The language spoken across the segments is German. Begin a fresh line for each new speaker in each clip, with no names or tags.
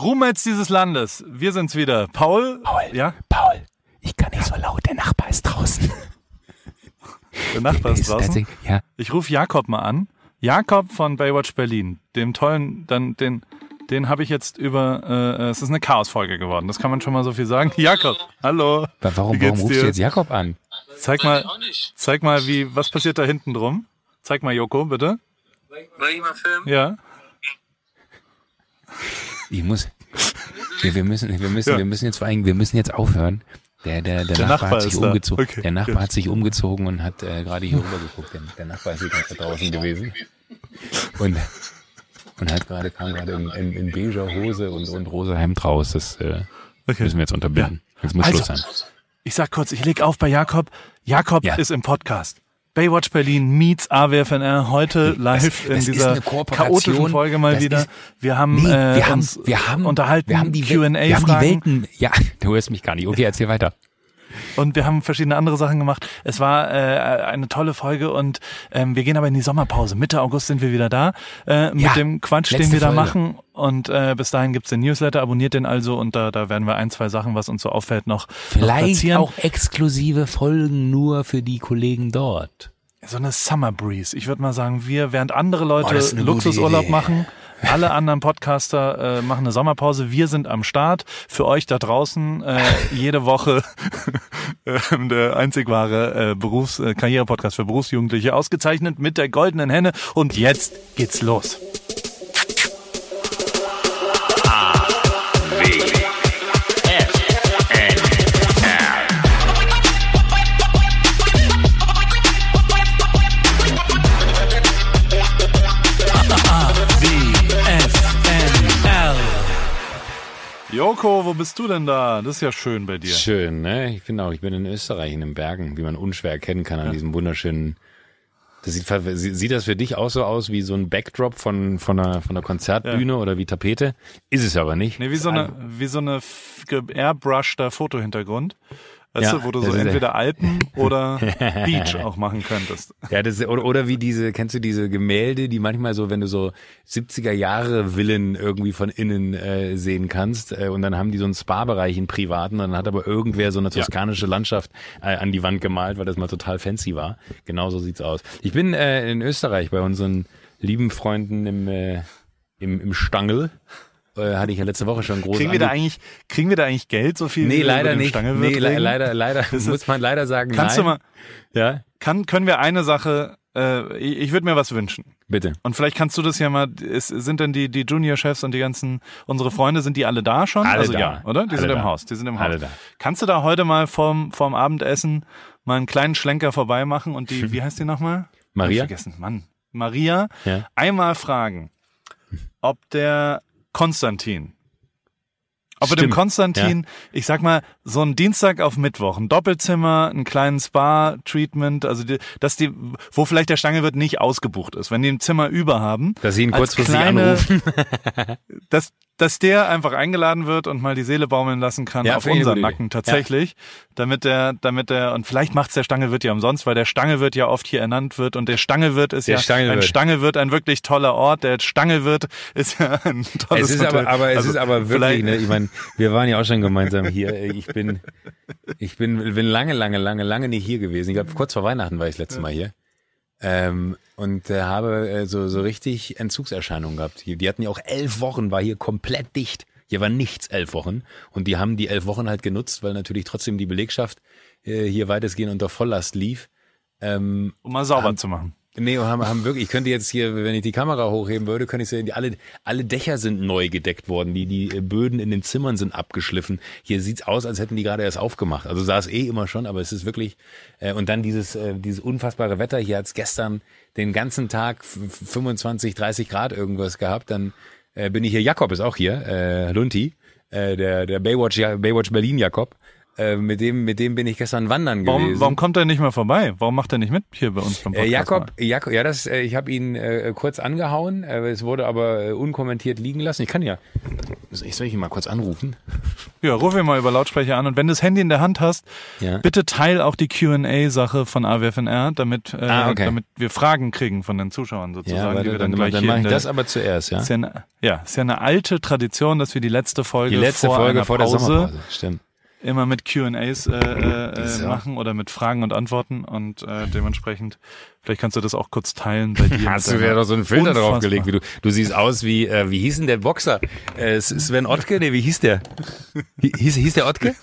Roommates dieses Landes, wir sind's wieder. Paul?
Paul,
Ja?
Paul, ich kann nicht so laut, der Nachbar ist draußen.
Der Nachbar ist draußen.
Ja,
Ich rufe Jakob mal an. Jakob von Baywatch Berlin, dem tollen, dann den, den habe ich jetzt über. Äh, es ist eine Chaos-Folge geworden. Das kann man schon mal so viel sagen. Jakob, hallo. Wie
warum, warum rufst
dir?
du jetzt Jakob an?
Zeig mal, zeig mal, wie was passiert da hinten drum. Zeig mal, Joko, bitte.
Soll ich mal filmen?
Ja.
Ich muss, wir, wir müssen, wir müssen,
Ja.
wir müssen jetzt vor allem, wir müssen jetzt aufhören. Der, der, der,
Der
Nachbar,
Nachbar
hat sich umgezogen.
Okay,
der Nachbar
gut.
hat sich umgezogen und hat äh, gerade hier rüber geguckt. Der, der Nachbar ist Zeit draußen gewesen. Und, und hat gerade, kam gerade in, in, in beiger Hose und, und rosa Hemd raus. Das äh,
Okay.
müssen wir jetzt unterbinden. Jetzt muss
Also,
Schluss sein.
Ich sag kurz, ich leg auf bei Jakob. Jakob
Ja.
ist im Podcast. Baywatch Berlin meets AWFNR heute live
das
in
ist
dieser chaotischen Folge mal
Das
wieder.
ist-
wir haben,
Nee,
äh,
wir haben,
uns
wir haben,
unterhalten,
wir haben die, Wel-
Q&A
wir haben die Welten, ja, du hörst mich gar nicht. Okay, erzähl weiter.
Und wir haben verschiedene andere Sachen gemacht. Es war äh, eine tolle Folge und ähm, wir gehen aber in die Sommerpause. Mitte August sind wir wieder da äh, mit
Ja,
dem Quatsch, den wir da
Folge.
machen. Und äh, bis dahin gibt's den Newsletter, abonniert den also und da, da werden wir ein, zwei Sachen, was uns so auffällt, noch, noch
Vielleicht
platzieren.
auch exklusive Folgen nur für die Kollegen dort.
So eine Summer Breeze. Ich würde mal sagen, wir, während andere Leute
Oh,
Luxusurlaub machen, alle anderen Podcaster äh, machen eine Sommerpause. Wir sind am Start. Für euch da draußen äh, jede Woche äh, der einzig wahre äh, Berufs-, äh, Karriere-Podcast für Berufsjugendliche, ausgezeichnet mit der goldenen Henne. Und jetzt geht's los. Joko, wo bist du denn da? Das ist ja schön bei dir.
Schön, ne? Ich bin auch, ich bin in Österreich in den Bergen, wie man unschwer erkennen kann an diesem wunderschönen. Das sieht, sieht das für dich auch so aus wie so ein Backdrop von, von einer, von einer Konzertbühne oder wie Tapete? Ist es aber nicht.
Nee, wie so eine, wie so eine airbrushter Fotohintergrund. Weißt
Ja,
du, wo du so
ist-
entweder Alpen oder Beach auch machen könntest.
Ja, das, oder, oder wie diese, kennst du diese Gemälde, die manchmal so, wenn du so 70er Jahre Villen irgendwie von innen äh, sehen kannst äh, und dann haben die so einen Spa-Bereich in privaten, dann hat aber irgendwer so eine toskanische Landschaft äh, an die Wand gemalt, weil das mal total fancy war. Genauso sieht's aus. Ich bin äh, in Österreich bei unseren lieben Freunden im, äh, im, im Stangl. Äh, hatte ich ja letzte Woche schon groß
Kriegen wir da eigentlich, kriegen wir da eigentlich Geld, so viel?
Nee, leider nicht.
Stangewirt
Nee, le leider, leider,
ist-
muss man leider sagen,
Kannst
nein.
du mal,
Ja,
kann, können wir eine Sache, äh, ich, ich würde mir was wünschen.
bitte.
Und vielleicht kannst du das ja mal, ist, sind denn die, die Junior-Chefs und die ganzen, unsere Freunde, sind die alle da schon?
Alle
also
da.
ja, oder? Die
Alle
sind im
da.
Haus, die sind im
Alle
Haus.
da.
Kannst du da heute mal vorm, vorm Abendessen mal einen kleinen Schlenker vorbei machen und die, wie heißt die nochmal?
Maria?
Vergessen, Mann. Maria,
Ja.
einmal fragen, ob der Konstantin, ob er dem
Stimmt,
Konstantin, ich sag mal, so ein Dienstag auf Mittwoch, ein Doppelzimmer, einen kleinen Spa-Treatment, also die, dass die, wo vielleicht der Stangewirt nicht ausgebucht ist, wenn die ein Zimmer über haben,
Dass sie ihn kurzfristig
kleine-
anrufen.
dass, dass der einfach eingeladen wird und mal die Seele baumeln lassen kann
Ja,
auf unseren Nacken tatsächlich, damit der, damit der, und vielleicht macht's der Stangewirt ja umsonst, weil der Stangewirt ja oft hier ernannt wird und der Stangewirt ist
Der
ja,
Stangewirt.
ein Stangewirt ein wirklich toller Ort, der Stangewirt ist ja ein tolles
Es ist aber,
Hotel.
aber es
Also
ist aber wirklich,
vielleicht-
ne, ich meine, wir waren ja auch schon gemeinsam hier. Ich bin, ich bin, bin lange, lange, lange, lange nicht hier gewesen. Ich glaube, kurz vor Weihnachten war ich das letzte Mal hier. Ähm, und äh, habe äh, so, so richtig Entzugserscheinungen gehabt. Die, die hatten ja auch elf Wochen, war hier komplett dicht. Hier war nichts elf Wochen. Und die haben die elf Wochen halt genutzt, weil natürlich trotzdem die Belegschaft äh, hier weitestgehend unter Volllast lief. Ähm,
um mal sauber zu machen.
Nee, und haben, haben wirklich, ich könnte jetzt hier, wenn ich die Kamera hochheben würde, könnte ich sehen, die alle, alle Dächer sind neu gedeckt worden, die, die Böden in den Zimmern sind abgeschliffen. Hier sieht's aus, als hätten die gerade erst aufgemacht. Also sah es eh immer schon, aber es ist wirklich, äh, und dann dieses, äh, dieses unfassbare Wetter. Hier hat's gestern den ganzen Tag f- 25, 30 Grad irgendwas gehabt. Dann äh, bin ich hier, Jakob ist auch hier, äh, Lunti, äh, der, der Baywatch, Baywatch Berlin Jakob. Äh, mit dem, mit dem bin ich gestern wandern gewesen.
Warum, warum kommt er nicht mehr vorbei? Warum macht er nicht mit hier bei uns beim
Äh,
Podcast?
Jakob,
mal?
Jakob, ja, das, äh, ich habe ihn äh, kurz angehauen. Äh, es wurde aber äh, unkommentiert liegen lassen. Ich kann ja, ich soll ich ihn mal kurz anrufen?
Ja, ruf ihn mal über Lautsprecher an und wenn du das Handy in der Hand hast,
Ja.
bitte teil auch die Q&A-Sache von AWFNR, damit, äh,
Ah, okay.
damit wir Fragen kriegen von den Zuschauern sozusagen,
Ja,
die
warte,
wir
dann,
dann,
dann,
gleich hier
mache
in
ich das aber zuerst, ja?
ist ja, eine, ja, ist ja eine alte Tradition, dass wir die letzte Folge,
Die letzte
vor
Folge vor der
Pause
Sommerpause, stimmt.
Immer mit Q&As äh, äh, machen oder mit Fragen und Antworten und äh, dementsprechend, vielleicht kannst du das auch kurz teilen bei dir.
Hast du
deiner-
doch so einen Filter
Unfassbar.
draufgelegt, wie du, du siehst aus wie, äh, wie hieß denn der Boxer? Äh, Sven Ottke? Nee, wie hieß der? Hieß, hieß der Ottke?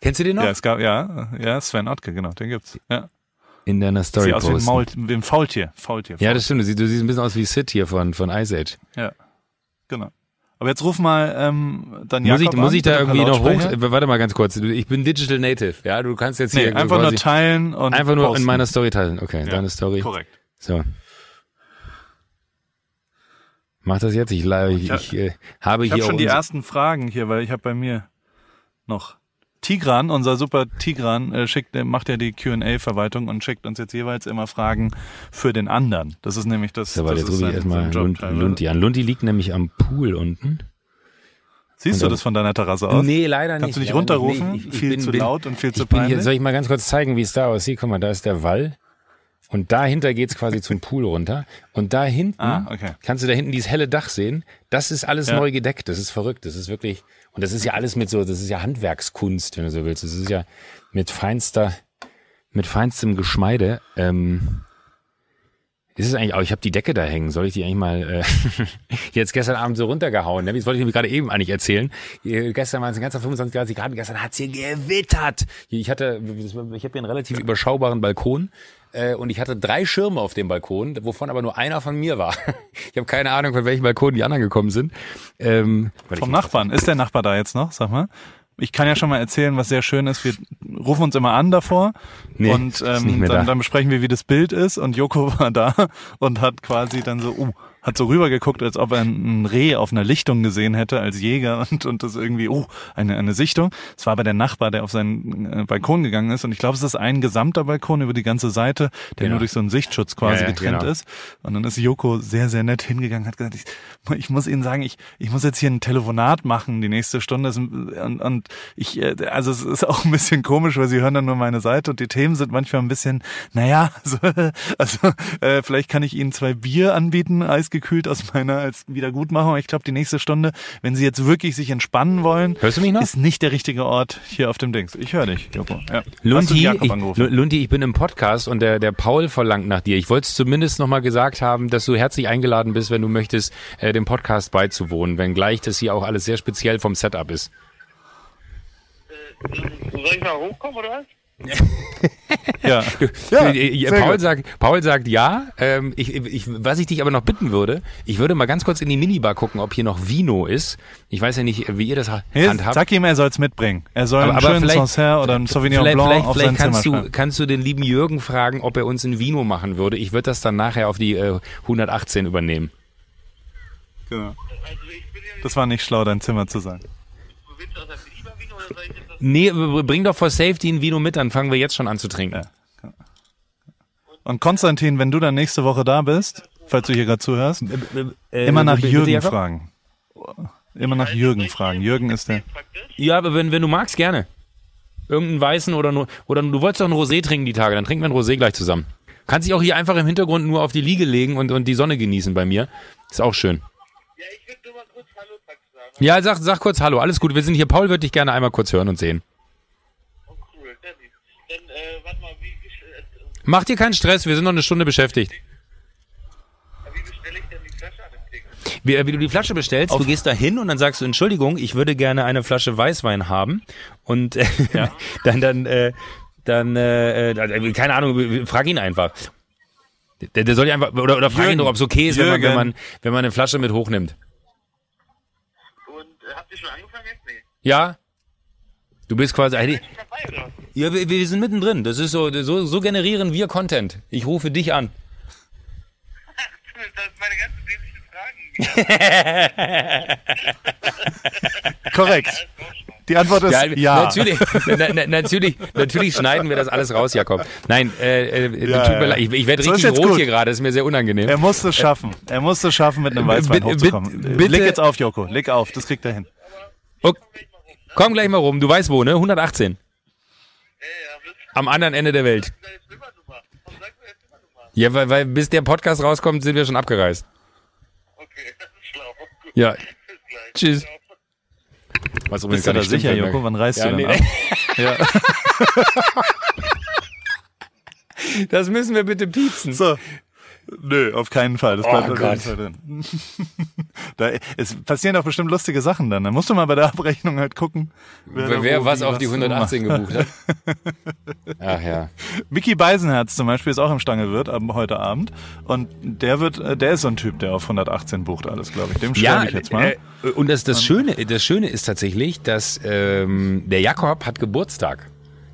Kennst du den noch?
Ja, es gab, ja, ja, Sven Ottke, genau, den gibt's. Ja.
In deiner Story
Sieht aus wie ein,
posten.
Maul, wie ein Faultier. Faultier.
Ja, das stimmt. Du siehst, du siehst ein bisschen aus wie Sid hier von, von Ice Age.
Ja, genau. Aber jetzt ruf mal ähm, dann
Muss ich,
Jakob
muss
an,
ich da irgendwie noch hoch? Warte mal ganz kurz. Ich bin Digital Native. Ja, du kannst jetzt
Nee,
hier
einfach nur teilen und
einfach nur
posten.
in meiner Story teilen. Okay,
Ja,
deine Story.
Korrekt.
So. Mach das jetzt. Ich, ich,
Ich
ich äh, habe
Ich
hier
habe schon die ersten Fragen hier, weil ich habe bei mir noch Tigran, unser super Tigran, äh, schickt, äh, macht ja die Q&A-Verwaltung und schickt uns jetzt jeweils immer Fragen für den anderen. Das ist nämlich das,
So, warte,
das
jetzt
ist
rufe ich
sein,
erstmal Lund. Lundi an. Lundi liegt nämlich am Pool unten.
Siehst
Und
du das von deiner Terrasse aus?
Nee, leider
Kannst
nicht.
du nicht runterrufen?
Nee, ich- ich
viel
bin-
zu
bin-
laut und viel zu
Ich bin hier,
peinlich?
soll ich mal ganz kurz zeigen, wie es da aussieht? Guck mal, da ist der Wall. Und dahinter geht's quasi zum Pool runter. Und da hinten,
Ah, okay.
kannst du da hinten dieses helle Dach sehen. Das ist alles
Ja.
neu gedeckt. Das ist verrückt. Das ist wirklich, und das ist ja alles mit so, das ist ja Handwerkskunst, wenn du so willst. Das ist ja mit feinster, mit feinstem Geschmeide. Ähm, ist es eigentlich auch, ich habe die Decke da hängen, soll ich die eigentlich mal äh, jetzt gestern Abend so runtergehauen, ne? Das wollte ich mir gerade eben eigentlich erzählen. Äh, Gestern waren es ein ganzer 25 Grad, Grad, gestern hat's hier gewittert. Ich hatte, ich habe hier einen relativ überschaubaren Balkon äh, und ich hatte drei Schirme auf dem Balkon, wovon aber nur einer von mir war. Ich habe keine Ahnung, von welchem Balkon die anderen gekommen sind. Ähm,
Vom Nachbarn. Ist der Nachbar da jetzt noch? Sag mal. Ich kann ja schon mal erzählen, was sehr schön ist. Wir rufen uns immer an davor
Nee,
und ähm, dann,
da.
dann besprechen wir, wie das Bild ist. Und Joko war da und hat quasi dann so, uh, hat so rübergeguckt, als ob er ein Reh auf einer Lichtung gesehen hätte als Jäger und, und das irgendwie, oh, eine, eine Sichtung. Es war aber der Nachbar, der auf seinen äh, Balkon gegangen ist. Und ich glaube, es ist ein gesamter Balkon über die ganze Seite, der
Genau.
nur durch so einen Sichtschutz quasi
Ja, ja,
getrennt
genau.
ist. Und dann ist Joko sehr, sehr nett hingegangen, hat gesagt, ich, ich muss Ihnen sagen, ich, ich muss jetzt hier ein Telefonat machen, die nächste Stunde. Und, und ich, äh, also es ist auch ein bisschen komisch, weil Sie hören dann nur meine Seite und die Themen sind manchmal ein bisschen, naja, also, also äh, vielleicht kann ich Ihnen zwei Bier anbieten, eisgekühlt aus meiner als Wiedergutmachung. Ich glaube, die nächste Stunde, wenn Sie jetzt wirklich sich entspannen wollen,
Hörst du mich noch?
ist nicht der richtige Ort hier auf dem Dings. Ich höre dich, Joko. Ja.
Lundi, ich, Lundi, ich bin im Podcast und der, der Paul verlangt nach dir. Ich wollte es zumindest nochmal gesagt haben, dass du herzlich eingeladen bist, wenn du möchtest, äh, dem Podcast beizuwohnen, wenngleich das hier auch alles sehr speziell vom Setup ist.
Soll ich mal hochkommen oder was?
ja.
Ja,
sehr
Paul, sagt, Paul sagt ja. Ähm, ich, ich, was ich dich aber noch bitten würde, ich würde mal ganz kurz in die Minibar gucken, ob hier noch Vino ist. Ich weiß ja nicht, wie ihr das
Hey,
handhabt.
sag ihm, er soll's mitbringen. Er soll
Aber-
einen
aber
schönen Sancerre oder einen Sauvignon
vielleicht,
Blanc
vielleicht,
auf
vielleicht
sein Zimmer
kannst du,
schreiben.
kannst du den lieben Jürgen fragen, ob er uns ein Vino machen würde. Ich würde das dann nachher auf die äh, 118 übernehmen.
Genau. Das war nicht schlau, dein Zimmer zu sein.
Du willst aus der Minibar-Vino oder soll ich jetzt das?
Nee, bring doch for Safety ein Vino mit, dann fangen wir jetzt schon an zu trinken.
Ja. Und Konstantin, wenn du dann nächste Woche da bist, falls du hier gerade zuhörst,
Äh,
immer nach Jürgen fragen. Immer nach Jürgen fragen. Jürgen ist der.
Ja, aber wenn, wenn du magst, gerne. Irgendeinen weißen oder nur, oder du wolltest doch ein Rosé trinken die Tage, dann trinken wir ein Rosé gleich zusammen. Kannst dich auch hier einfach im Hintergrund nur auf die Liege legen und, und die Sonne genießen bei mir. Ist auch schön.
Ja, ich würde nur mal kurz Hallo sagen.
Ja, sag, sag kurz Hallo, alles gut. Wir sind hier. Paul würde dich gerne einmal kurz hören und sehen.
Oh cool, sehr lieb. Dann, äh, warte mal, wie, wie, äh,
Mach dir keinen Stress, wir sind noch eine Stunde beschäftigt.
wie bestelle ich denn die Flasche an dem Ding?
Wie, äh, wie du die Flasche bestellst, du gehst da hin und dann sagst du, Entschuldigung, ich würde gerne eine Flasche Weißwein haben. Und äh, dann, dann, äh, dann, äh, äh, keine Ahnung, frag ihn einfach. Der, der soll ja einfach, oder, oder frag ihn
Jürgen.
doch, ob es okay ist, wenn man, wenn, man, wenn man eine Flasche mit hochnimmt.
Und äh, habt ihr schon angefangen jetzt? Nee.
Ja? Du bist quasi,
was?
ja, wir, wir sind mittendrin. Das ist so, so, so generieren wir Content. Ich rufe dich an.
Das sind meine ganzen dämlichen Fragen.
Korrekt. Die Antwort ist ja.
Natürlich, na, na, natürlich, natürlich schneiden wir das alles raus, Jakob. Nein, äh, äh,
Ja,
tut mir
ja.
leid, ich, ich werde
So
richtig rot
gut.
hier gerade, ist mir sehr unangenehm.
Er muss es schaffen. Er muss es schaffen, mit einem Weißwein
bitte-
hochzukommen.
bitte-
Leg jetzt auf, Joko. Leg auf. Das kriegt er hin.
Okay. Komm gleich mal rum. Du weißt wo, ne? 118.
Ja, ja, bis
Am anderen Ende der Welt. Ja, weil, weil bis der Podcast rauskommt, sind wir schon abgereist.
Okay, das ist schlau. Gut,
Ja. Tschüss. Was
Bist du da sicher, Joko? Wann reist
Ja,
du
nee,
denn ab? Ja.
Das müssen wir bitte piepsen.
So. Nö, auf keinen Fall. Das
Oh
bleibt auf jeden
Gott.
Fall drin. da, es passieren doch bestimmt lustige Sachen dann. Dann musst du mal bei der Abrechnung halt gucken,
Wer,
da
wer was auf die
du
118
machst.
gebucht hat. Ach ja.
Mickey Beisenherz zum Beispiel ist auch im Stangelwirt ab heute Abend. Und der wird, äh, der ist so ein Typ, der auf 118 bucht alles, glaube ich. Dem schreibe ich jetzt mal.
Äh, und das, das, Schöne, das Schöne ist tatsächlich, dass ähm, der Jakob hat Geburtstag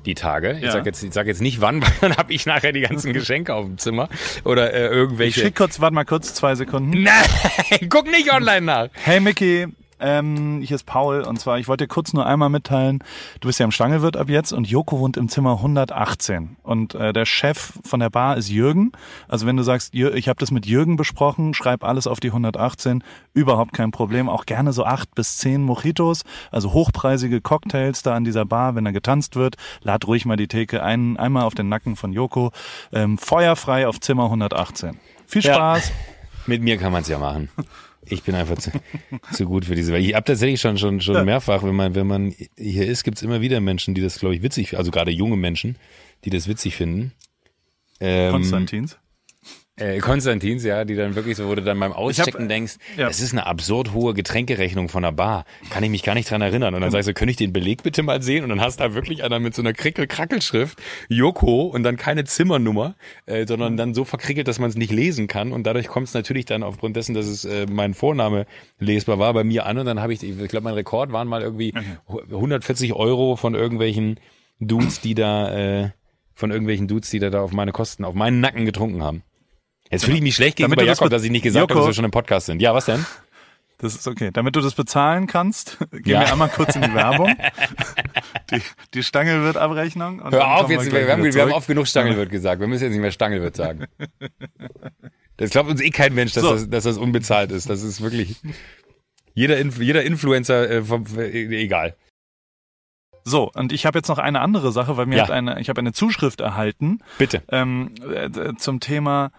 die Tage. Ich
Ja.
sag jetzt, ich sag jetzt nicht wann, weil dann habe ich nachher die ganzen Geschenke auf dem Zimmer oder äh,
ich
irgendwelche.
schick kurz, warte mal kurz, zwei Sekunden.
Nein, guck nicht online nach.
Hey Mickey, ähm, hier ist Paul und zwar, ich wollte dir kurz nur einmal mitteilen, du bist ja im Stangelwirt ab jetzt und Joko wohnt im Zimmer 118 und äh, der Chef von der Bar ist Jürgen. Also wenn du sagst, ich habe das mit Jürgen besprochen, schreib alles auf die 118, überhaupt kein Problem. Auch gerne so acht bis zehn Mojitos, also hochpreisige Cocktails da an dieser Bar, wenn da getanzt wird. Lad ruhig mal die Theke ein, einmal auf den Nacken von Joko. Ähm, feuerfrei auf Zimmer 118. Viel
Ja.
Spaß.
Mit mir kann man es ja machen. Ich bin einfach zu, zu gut für diese Welt. Ich habe tatsächlich schon schon schon mehrfach, wenn man wenn man hier ist, gibt's immer wieder Menschen, die das glaube ich witzig, also gerade junge Menschen, die das witzig finden. Ähm,
Konstantins.
Äh, Konstantins, ja, die dann wirklich so, wo du dann beim Auschecken denkst,
ja.
das ist eine absurd hohe Getränkerechnung von der Bar. Kann ich mich gar nicht dran erinnern. Und dann sagst du, könnte ich den Beleg bitte mal sehen? Und dann hast du da wirklich einer mit so einer Krickel-Krackelschrift, Joko, und dann keine Zimmernummer, äh, sondern dann so verkrickelt, dass man es nicht lesen kann. Und dadurch kommt es natürlich dann aufgrund dessen, dass es äh, mein Vorname lesbar war, bei mir an. Und dann habe ich, ich glaube, mein Rekord waren mal irgendwie 140 Euro von irgendwelchen Dudes, die da, äh, von irgendwelchen Dudes, die da, da auf meine Kosten, auf meinen Nacken getrunken haben. Jetzt fühle ich mich schlecht gegenüber
das
Jakob,
be-
dass ich nicht gesagt habe,
Joko.
dass wir schon im Podcast sind. Ja, was denn?
Das ist okay. Damit du das bezahlen kannst, gehen
Ja.
wir einmal kurz in die Werbung. Die, die Stange wird Abrechnung.
Hör auf, jetzt,
gleich
wir, haben, wir haben oft genug Stangelwirt gesagt. Wir müssen jetzt nicht mehr Stangelwirt sagen. Das glaubt uns eh kein Mensch, dass,
So.
das, dass das unbezahlt ist. Das ist wirklich jeder, Inf jeder Influencer, äh, vom, äh, egal.
So, und ich habe jetzt noch eine andere Sache, weil mir
Ja.
hat eine, ich habe eine Zuschrift erhalten
Bitte.
ähm, äh, zum Thema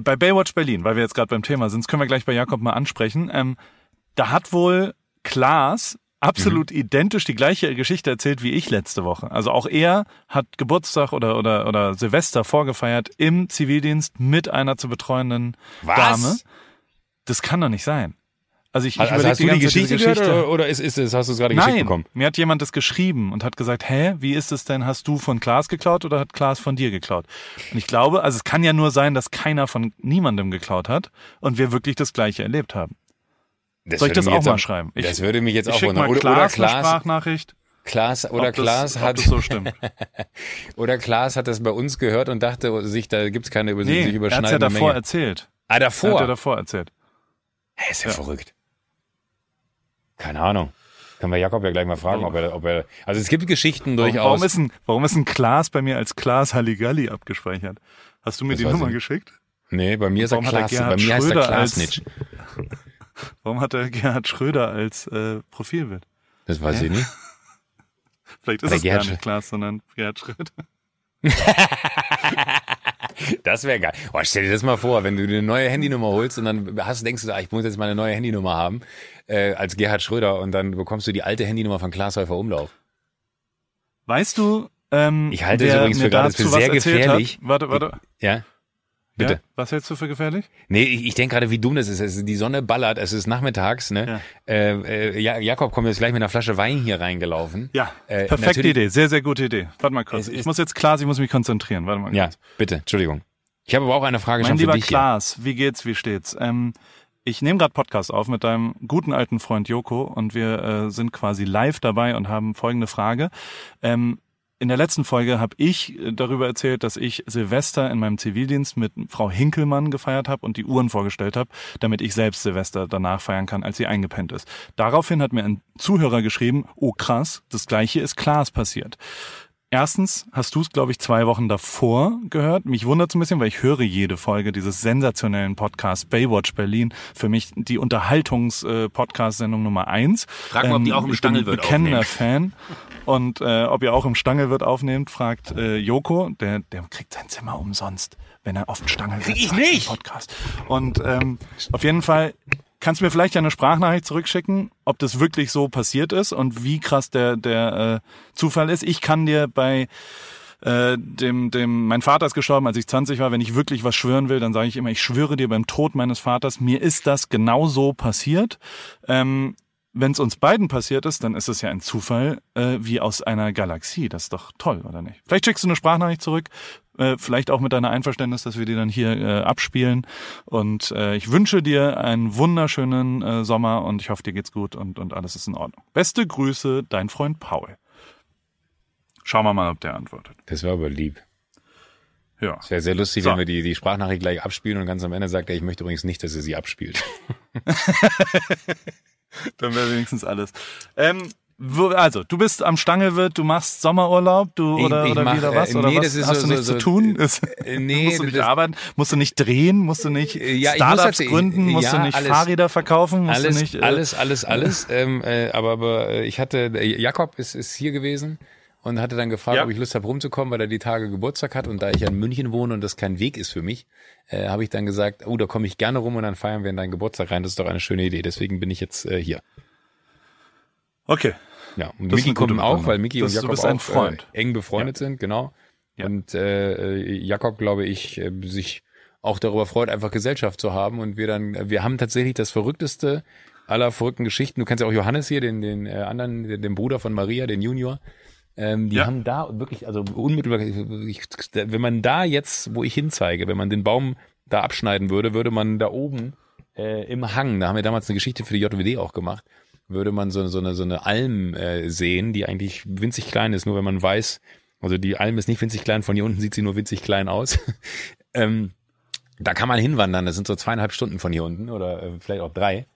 bei Baywatch Berlin, weil wir jetzt gerade beim Thema sind, das können wir gleich bei Jakob mal ansprechen. Ähm, da hat wohl Klaas absolut
Mhm.
identisch die gleiche Geschichte erzählt wie ich letzte Woche. Also auch er hat Geburtstag oder oder oder Silvester vorgefeiert im Zivildienst mit einer zu betreuenden
Was?
Dame. Das kann doch nicht sein. Also ich, ich
Also hast du die
ganze Zeit diese
Geschichte gehört oder, oder ist, ist, ist, hast du es gerade geschickt
Nein,
bekommen?
mir hat jemand das geschrieben und hat gesagt, hä, wie ist es denn, hast du von Klaas geklaut oder hat Klaas von dir geklaut? Und ich glaube, also es kann ja nur sein, dass keiner von niemandem geklaut hat und wir wirklich das Gleiche erlebt haben.
Das
Soll ich das auch mal
auch-
schreiben? Ich-
das würde mich jetzt auch wundern.
mal
Oder, oder
Klaas eine
Klaas,
Sprachnachricht.
Klaas, oder
ob das,
Klaas
ob
hat,
das so stimmt.
oder Klaas hat das bei uns gehört und dachte sich, da gibt's keine über
Nee,
sich
er hat ja
überschneidende
davor
Menge.
erzählt.
Ah,
Er hat
davor?
ja davor erzählt.
Hä, ist ja, verrückt. Keine Ahnung. Können wir Jakob ja gleich mal fragen, ob er, ob er, also es gibt Geschichten durchaus.
warum, ist ein, warum ist ein Klaas bei mir als Klaas Halligalli abgespeichert? Hast du mir
Das
die Nummer
ich
geschickt?
nee, bei mir ist er Klaas, bei mir heißt er
Schröder als-
Klasnitsch.
Warum hat er Gerhard Schröder als äh, Profilbild?
Das weiß ich nicht.
Vielleicht ist
Oder
es
Gerhard
gar nicht Klaas, sondern Gerhard Schröder.
Das wäre geil. Oh, stell dir das mal vor, wenn du eine neue Handynummer holst und dann hast, denkst du, ah, ich muss jetzt meine neue Handynummer haben, äh, als Gerhard Schröder und dann bekommst du die alte Handynummer von Klaas Häufer Umlauf.
Weißt du, ähm,
Ich halte es übrigens für gerade für sehr gefährlich.
Hat? Warte, warte.
Ja? Bitte.
Ja? Was hältst du für gefährlich?
Nee, ich, ich denke gerade, wie dumm das ist. Es ist. Die Sonne ballert, es ist nachmittags, ne? Äh, äh, ja, Jakob kommt jetzt gleich mit einer Flasche Wein hier reingelaufen.
Ja,
Äh,
perfekte Idee, sehr, sehr gute Idee. Warte mal kurz. Ich muss jetzt Klaas, ich muss mich konzentrieren. Warte mal
Ja,
kurz.
bitte, Entschuldigung. Ich habe aber auch eine Frage
Mein
schon für
lieber
dich. hier.
Klaas, wie geht's, wie steht's? Ähm, ich nehme gerade Podcast auf mit deinem guten alten Freund Joko und wir äh, sind quasi live dabei und haben folgende Frage. Ähm, in der letzten Folge habe ich äh, darüber erzählt, dass ich Silvester in meinem Zivildienst mit Frau Hinkelmann gefeiert habe und die Uhren vorgestellt habe, damit ich selbst Silvester danach feiern kann, als sie eingepennt ist. Daraufhin hat mir ein Zuhörer geschrieben, oh krass, das gleiche ist Klaas passiert. Erstens hast du es, glaube ich, zwei Wochen davor gehört. Mich wundert es ein bisschen, weil ich höre jede Folge dieses sensationellen Podcasts Baywatch Berlin. Für mich die Unterhaltungs-Podcast-Sendung Nummer eins.
Frag mal, ob die auch im
ich bin
Stangelwirt
bekennender. Fan. Und äh, ob ihr auch im Stangelwirt aufnehmt, fragt äh, Joko. Der, der kriegt sein Zimmer umsonst, wenn er auf den Stangelwirt
Krieg ich nicht.
Podcast. Und ähm, auf jeden Fall kannst du mir vielleicht eine Sprachnachricht zurückschicken, ob das wirklich so passiert ist und wie krass der der äh, Zufall ist. Ich kann dir bei äh, dem, dem, mein Vater ist gestorben, als ich 20 war. Wenn ich wirklich was schwören will, dann sage ich immer, ich schwöre dir beim Tod meines Vaters, mir ist das genau so passiert. Ähm, wenn es uns beiden passiert ist, dann ist es ja ein Zufall äh, wie aus einer Galaxie. Das ist doch toll, oder nicht? Vielleicht schickst du eine Sprachnachricht zurück, äh, vielleicht auch mit deiner Einverständnis, dass wir die dann hier äh, abspielen. Und äh, ich wünsche dir einen wunderschönen äh, Sommer und ich hoffe, dir geht's gut und, und alles ist in Ordnung. Beste Grüße, dein Freund Paul. Schauen wir mal, ob der antwortet.
Das war aber lieb.
Ja.
Es wäre sehr lustig,
So.
wenn wir die, die Sprachnachricht gleich abspielen und ganz am Ende sagt er, ich möchte übrigens nicht, dass er sie abspielt.
Dann wäre wenigstens alles. Ähm, also, du bist am Stangelwirt, du machst Sommerurlaub, du oder,
ich
oder
mach,
wieder was?
äh,
oder
nee,
was?
das ist
Hast
so-
du nichts
so-
zu tun? Ist,
äh, nee,
musst du nicht
das-
arbeiten? Musst du nicht drehen? Musst du nicht
Äh, ja, ich muss
Startups
tatsächlich-
gründen? Musst
ja,
du nicht
alles.
Fahrräder verkaufen? Musst
alles,
du nicht, äh,
alles, alles, alles. Ähm, äh, aber, aber ich hatte, Jakob ist, ist hier gewesen und hatte dann gefragt,
Ja.
ob ich Lust habe rumzukommen, weil er die Tage Geburtstag hat und da ich in München wohne und das kein Weg ist für mich, äh, habe ich dann gesagt, oh, da komme ich gerne rum und dann feiern wir in deinen Geburtstag rein. Das ist doch eine schöne Idee. Deswegen bin ich jetzt äh, hier.
Okay.
Ja, und
Das gute
kommt auch,
Begründung.
weil Miki
Das-
und Jakob auch
Freund.
Äh, eng befreundet sind, genau.
Ja.
Und äh, äh, Jakob, glaube ich, äh, sich auch darüber freut, einfach Gesellschaft zu haben. Und wir dann, äh, wir haben tatsächlich das verrückteste aller verrückten Geschichten. Du kennst ja auch Johannes hier, den, den äh, anderen, den, den Bruder von Maria, den Junior. Ähm, die
Ja.
haben da wirklich, also unmittelbar, ich, wenn man da jetzt, wo ich hinzeige, wenn man den Baum da abschneiden würde, würde man da oben äh, im Hang, da haben wir damals eine Geschichte für die JWD auch gemacht, würde man so, so eine, so eine Alm äh, sehen, die eigentlich winzig klein ist, nur wenn man weiß, also die Alm ist nicht winzig klein, von hier unten sieht sie nur winzig klein aus. ähm, da kann man hinwandern, das sind so zweieinhalb Stunden von hier unten oder äh, vielleicht auch drei.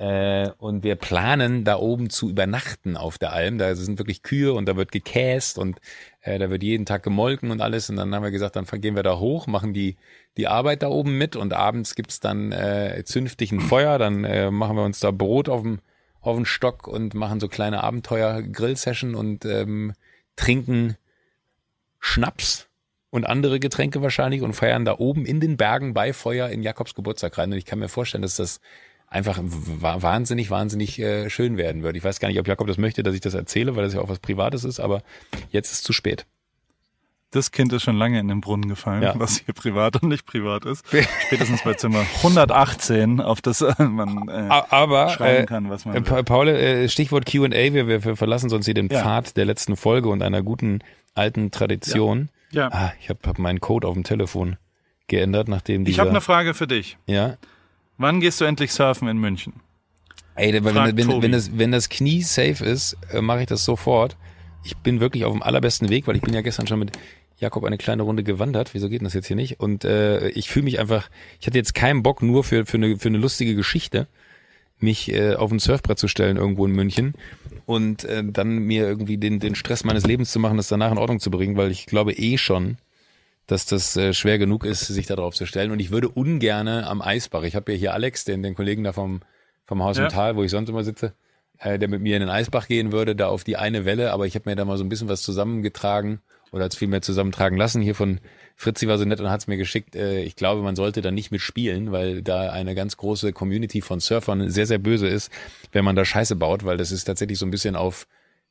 Äh, und wir planen da oben zu übernachten auf der Alm. Da sind wirklich Kühe und da wird gekäst und äh, da wird jeden Tag gemolken und alles. Und dann haben wir gesagt, dann gehen wir da hoch, machen die die Arbeit da oben mit und abends gibt's dann äh, zünftig ein Feuer. Dann äh, machen wir uns da Brot auf dem auf den Stock und machen so kleine Abenteuer-Grill-Session und ähm, trinken Schnaps und andere Getränke wahrscheinlich und feiern da oben in den Bergen bei Feuer in Jakobs Geburtstag rein. Und ich kann mir vorstellen, dass das einfach wa- wahnsinnig, wahnsinnig äh, schön werden wird. Ich weiß gar nicht, ob Jakob das möchte, dass ich das erzähle, weil das ja auch was Privates ist, aber jetzt ist zu spät.
Das Kind ist schon lange in den Brunnen gefallen,
Ja.
was hier privat und nicht privat ist. Spätestens bei Zimmer 118, auf das äh, man äh,
Aber
schreiben
äh,
kann, was man
äh,
will.
Pa- Paul, äh, Stichwort Q&A, wir, wir verlassen sonst hier den
Ja.
Pfad der letzten Folge und einer guten alten Tradition.
Ja.
Ah, ich habe hab meinen Code auf dem Telefon geändert, nachdem
Ich
dieser,
habe eine Frage für dich.
ja,
Wann gehst du endlich surfen in München?
Ey, wenn, wenn,
Tobi.
wenn, das, wenn das Knie safe ist, äh, mache ich das sofort. Ich bin wirklich auf dem allerbesten Weg, weil ich bin ja gestern schon mit Jakob eine kleine Runde gewandert. Wieso geht das jetzt hier nicht? Und äh, ich fühle mich einfach, ich hatte jetzt keinen Bock nur für, für, eine, für eine lustige Geschichte, mich äh, auf ein Surfbrett zu stellen irgendwo in München und äh, dann mir irgendwie den, den Stress meines Lebens zu machen, das danach in Ordnung zu bringen, weil ich glaube eh schon, dass das äh, schwer genug ist, sich darauf zu stellen. Und ich würde ungerne am Eisbach, ich habe ja hier Alex, den, den Kollegen da vom, vom Haus
Ja.
im Tal, wo ich sonst immer sitze, äh, der mit mir in den Eisbach gehen würde, da auf die eine Welle, aber ich habe mir da mal so ein bisschen was zusammengetragen oder als viel mehr zusammentragen lassen. Hier von Fritzi war so nett und hat es mir geschickt. Äh, ich glaube, man sollte da nicht mitspielen, weil da eine ganz große Community von Surfern sehr, sehr böse ist, wenn man da Scheiße baut, weil das ist tatsächlich so ein bisschen auf